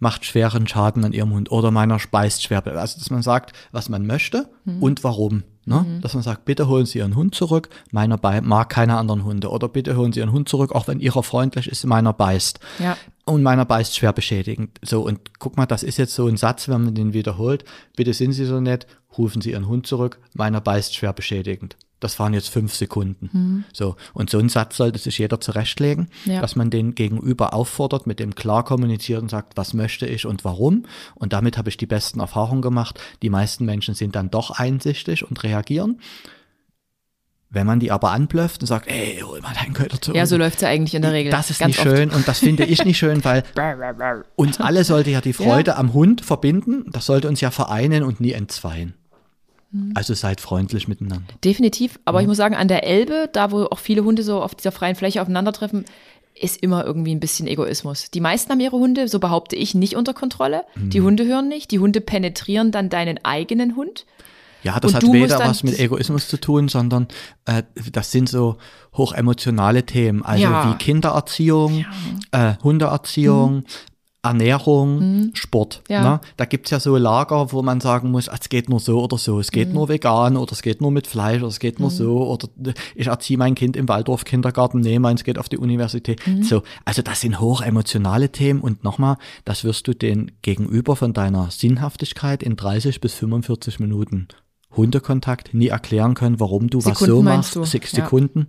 macht schweren Schaden an Ihrem Hund oder meiner speist schwer. Also, dass man sagt, was man möchte und warum. Ne? Dass man sagt, bitte holen Sie Ihren Hund zurück, meiner mag keine anderen Hunde. Oder bitte holen Sie Ihren Hund zurück, auch wenn Ihrer freundlich ist, meiner beißt. Ja. Und meiner beißt schwer beschädigend. So, und guck mal, das ist jetzt so ein Satz, wenn man den wiederholt. Bitte sind Sie so nett, rufen Sie Ihren Hund zurück, meiner beißt schwer beschädigend. Das waren jetzt fünf Sekunden. So, und so einen Satz sollte sich jeder zurechtlegen, Ja. dass man den Gegenüber auffordert, mit dem klar kommuniziert und sagt, was möchte ich und warum. Und damit habe ich die besten Erfahrungen gemacht. Die meisten Menschen sind dann doch einsichtig und reagieren. Wenn man die aber anblöfft und sagt, ey, hol mal deinen Köder zurück. Ja, so läuft's ja eigentlich in der Regel. Das ist Ganz nicht oft. schön und das finde ich nicht schön, weil uns alle sollte ja die Freude am Hund verbinden. Das sollte uns ja vereinen und nie entzweien. Hm. Also seid freundlich miteinander. Definitiv. Aber ich muss sagen, an der Elbe, da wo auch viele Hunde so auf dieser freien Fläche aufeinandertreffen, ist immer irgendwie ein bisschen Egoismus. Die meisten haben ihre Hunde, so behaupte ich, nicht unter Kontrolle. Mhm. Die Hunde hören nicht. Die Hunde penetrieren dann deinen eigenen Hund. Ja, das Und hat weder was mit Egoismus zu tun, sondern äh, das sind so hochemotionale Themen. Also Ja. wie Kindererziehung, äh, Hundeerziehung, Ernährung, Sport. Ja. Ne? Da gibt's ja so Lager, wo man sagen muss, es geht nur so oder so, es geht nur vegan oder es geht nur mit Fleisch oder es geht nur so oder ich erziehe mein Kind im Waldorf-Kindergarten, nee, meins geht auf die Universität. So, also das sind hochemotionale Themen und nochmal, das wirst du den Gegenüber von deiner Sinnhaftigkeit in 30 bis 45 Minuten Hundekontakt nie erklären können, warum du was Sekunden so meinst machst, du? sechs Ja. Sekunden,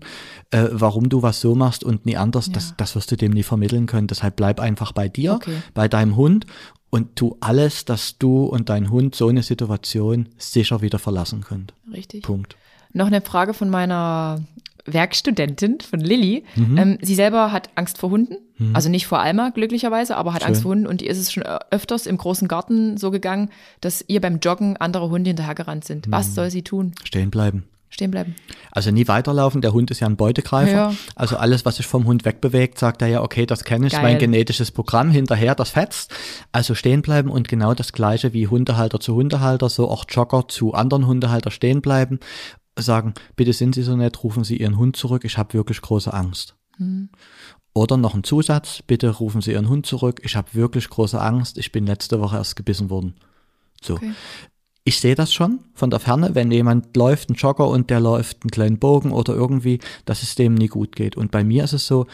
äh, warum du was so machst und nie anders, das, Ja. das wirst du dem nie vermitteln können. Deshalb bleib einfach bei dir, Okay. bei deinem Hund und tu alles, dass du und dein Hund so eine Situation sicher wieder verlassen könnt. Richtig. Punkt. Noch eine Frage von meiner Werkstudentin, von Lilly. Mhm. Ähm, sie selber hat Angst vor Hunden. Also nicht vor Alma, glücklicherweise, aber hat Schön. Angst vor Hunden. Und ihr ist es schon öfters im großen Garten so gegangen, dass ihr beim Joggen andere Hunde hinterhergerannt sind. Mhm. Was soll sie tun? Stehen bleiben. Stehen bleiben. Also nie weiterlaufen, der Hund ist ja ein Beutegreifer. Ja. Also alles, was sich vom Hund wegbewegt, sagt er ja, okay, das kenne ich, ist mein Geil. genetisches Programm, hinterher, das fetzt. Also stehen bleiben und genau das gleiche wie Hundehalter zu Hundehalter, so auch Jogger zu anderen Hundehalter stehen bleiben, sagen, bitte sind Sie so nett, rufen Sie Ihren Hund zurück, ich habe wirklich große Angst. Oder noch ein Zusatz, bitte rufen Sie Ihren Hund zurück. Ich habe wirklich große Angst. Ich bin letzte Woche erst gebissen worden. So. Okay. Ich sehe das schon von der Ferne, wenn jemand läuft, ein Jogger und der läuft einen kleinen Bogen oder irgendwie, dass es dem nie gut geht. Und bei mir ist es so,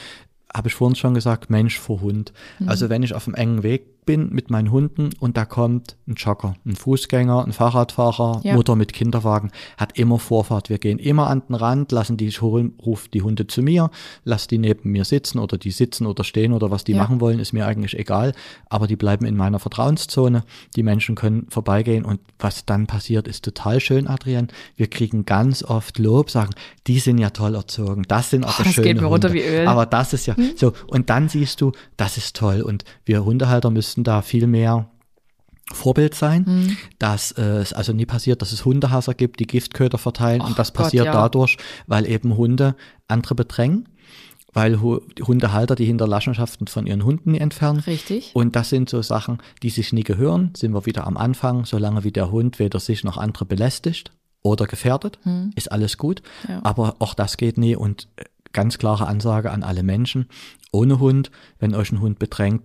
habe ich vorhin schon gesagt, Mensch vor Hund. Mhm. Also wenn ich auf einem engen Weg bin mit meinen Hunden und da kommt ein Jogger, ein Fußgänger, ein Fahrradfahrer, Ja. Mutter mit Kinderwagen, hat immer Vorfahrt. Wir gehen immer an den Rand, lassen die holen, ruft die Hunde zu mir, lass die neben mir sitzen oder die sitzen oder stehen oder was die Ja. machen wollen, ist mir eigentlich egal. Aber die bleiben in meiner Vertrauenszone. Die Menschen können vorbeigehen und was dann passiert, ist total schön, Adrian. Wir kriegen ganz oft Lob, sagen, die sind ja toll erzogen, das sind aber Oh, das schöne geht mir runter Hunde. wie Öl. Aber das ist ja so. Und dann siehst du, das ist toll. Und wir Hundehalter müssten da viel mehr Vorbild sein, Mhm. dass äh, es also nie passiert, dass es Hundehasser gibt, die Giftköder verteilen. Ach und das Gott, passiert ja. dadurch, weil eben Hunde andere bedrängen, weil Hundehalter die Hinterlassenschaften von ihren Hunden nie entfernen. Richtig. Und das sind so Sachen, die sich nie gehören. Sind wir wieder am Anfang, solange wie der Hund weder sich noch andere belästigt oder gefährdet, ist alles gut. Ja. Aber auch das geht nie. Und äh, ganz klare Ansage an alle Menschen, ohne Hund, wenn euch ein Hund bedrängt,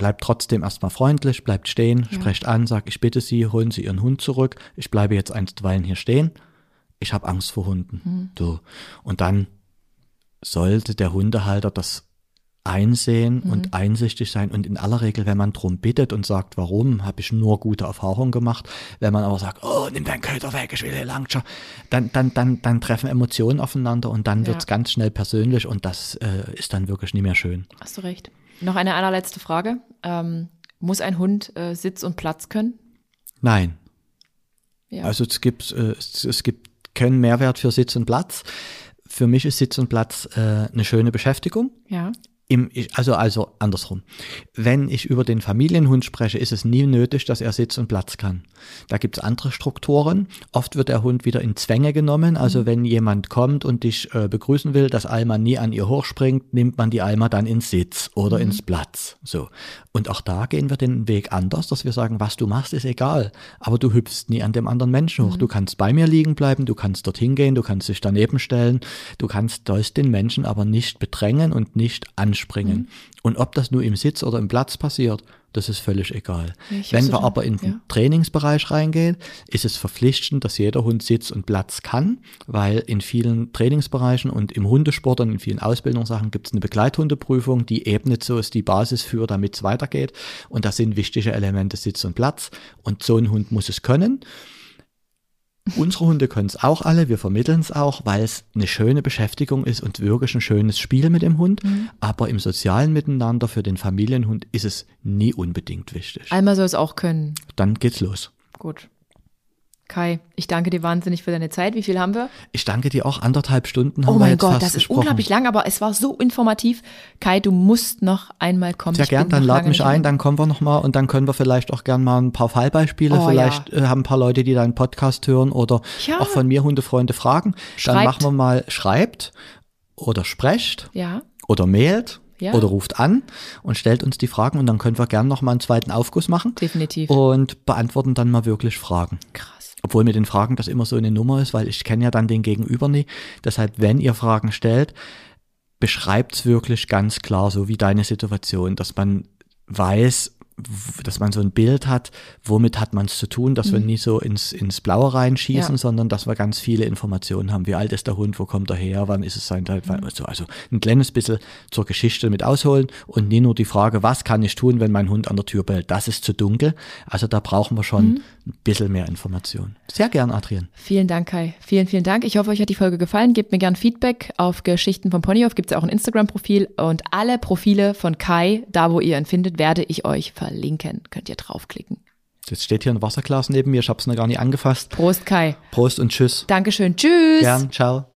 bleibt trotzdem erstmal freundlich, bleibt stehen, sprecht an, sagt, ich bitte Sie, holen Sie Ihren Hund zurück. Ich bleibe jetzt einstweilen hier stehen. Ich habe Angst vor Hunden. So. Und dann sollte der Hundehalter das einsehen und einsichtig sein. Und in aller Regel, wenn man drum bittet und sagt, warum, habe ich nur gute Erfahrungen gemacht. Wenn man aber sagt, oh, nimm deinen Köder weg, ich will hier lang dann, dann, dann, dann treffen Emotionen aufeinander und dann Ja. wird's ganz schnell persönlich und das äh, ist dann wirklich nie mehr schön. Hast du recht. Noch eine allerletzte Frage. Ähm, muss ein Hund äh, Sitz und Platz können? Nein. Ja. Also es gibt, äh, es, es gibt keinen Mehrwert für Sitz und Platz. Für mich ist Sitz und Platz äh, eine schöne Beschäftigung. ja. Im, also, also andersrum. Wenn ich über den Familienhund spreche, ist es nie nötig, dass er Sitz und Platz kann. Da gibt es andere Strukturen. Oft wird der Hund wieder in Zwänge genommen. Also wenn jemand kommt und dich äh, begrüßen will, dass Alma nie an ihr hochspringt, nimmt man die Alma dann ins Sitz oder ins Platz. So. Und auch da gehen wir den Weg anders, dass wir sagen, was du machst, ist egal. Aber du hüpfst nie an dem anderen Menschen hoch. Du kannst bei mir liegen bleiben, du kannst dorthin gehen, du kannst dich daneben stellen, du kannst sollst den Menschen aber nicht bedrängen und nicht anspringen. Und ob das nur im Sitz oder im Platz passiert, das ist völlig egal. Ich Wenn wir schon, aber in den ja. Trainingsbereich reingehen, ist es verpflichtend, dass jeder Hund Sitz und Platz kann, weil in vielen Trainingsbereichen und im Hundesport und in vielen Ausbildungssachen gibt es eine Begleithundeprüfung, die ebnet so ist die Basis für, damit es weitergeht. Und das sind wichtige Elemente Sitz und Platz. Und so ein Hund muss es können. Unsere Hunde können es auch alle, wir vermitteln es auch, weil es eine schöne Beschäftigung ist und wirklich ein schönes Spiel mit dem Hund. Aber im sozialen Miteinander für den Familienhund ist es nie unbedingt wichtig. Alma soll es auch können. Dann geht's los. Gut. Kai, ich danke dir wahnsinnig für deine Zeit. Wie viel haben wir? Ich danke dir auch, anderthalb Stunden haben Oh wir mein jetzt Gott, fast das ist gesprochen. unglaublich lang, aber es war so informativ. Kai, du musst noch einmal kommen. Sehr Ich gern, dann lad mich ein, dann kommen wir nochmal und dann können wir vielleicht auch gern mal ein paar Fallbeispiele, Oh, vielleicht äh, haben ein paar Leute, die deinen Podcast hören oder Ja. auch von mir Hundefreunde fragen. Dann Schreibt. machen wir mal, schreibt oder sprecht Ja, oder mailt Ja. oder ruft an und stellt uns die Fragen und dann können wir gern nochmal einen zweiten Aufguss machen definitiv. und beantworten dann mal wirklich Fragen. Krass. Obwohl mit den Fragen das immer so eine Nummer ist, weil ich kenne ja dann den Gegenüber nie. Deshalb, wenn ihr Fragen stellt, beschreibt's wirklich ganz klar, so wie deine Situation, dass man weiß, dass man so ein Bild hat, womit hat man es zu tun, dass wir nie so ins, ins Blaue reinschießen, Ja. sondern dass wir ganz viele Informationen haben. Wie alt ist der Hund, wo kommt er her, wann ist es sein Zeit, also, also ein kleines bisschen zur Geschichte mit ausholen und nie nur die Frage, was kann ich tun, wenn mein Hund an der Tür bellt. Das ist zu dunkel. Also da brauchen wir schon ein bisschen mehr Informationen. Sehr gern, Adrian. Vielen Dank, Kai. Vielen, vielen Dank. Ich hoffe, euch hat die Folge gefallen. Gebt mir gern Feedback auf Geschichten vom Ponyhof. Gibt es auch ein Instagram-Profil und alle Profile von Kai, da wo ihr ihn findet, werde ich euch verlinken. Könnt ihr draufklicken. Jetzt steht hier ein Wasserglas neben mir, ich habe es noch gar nicht angefasst. Prost, Kai. Prost und Tschüss. Dankeschön. Tschüss. Gern, ciao.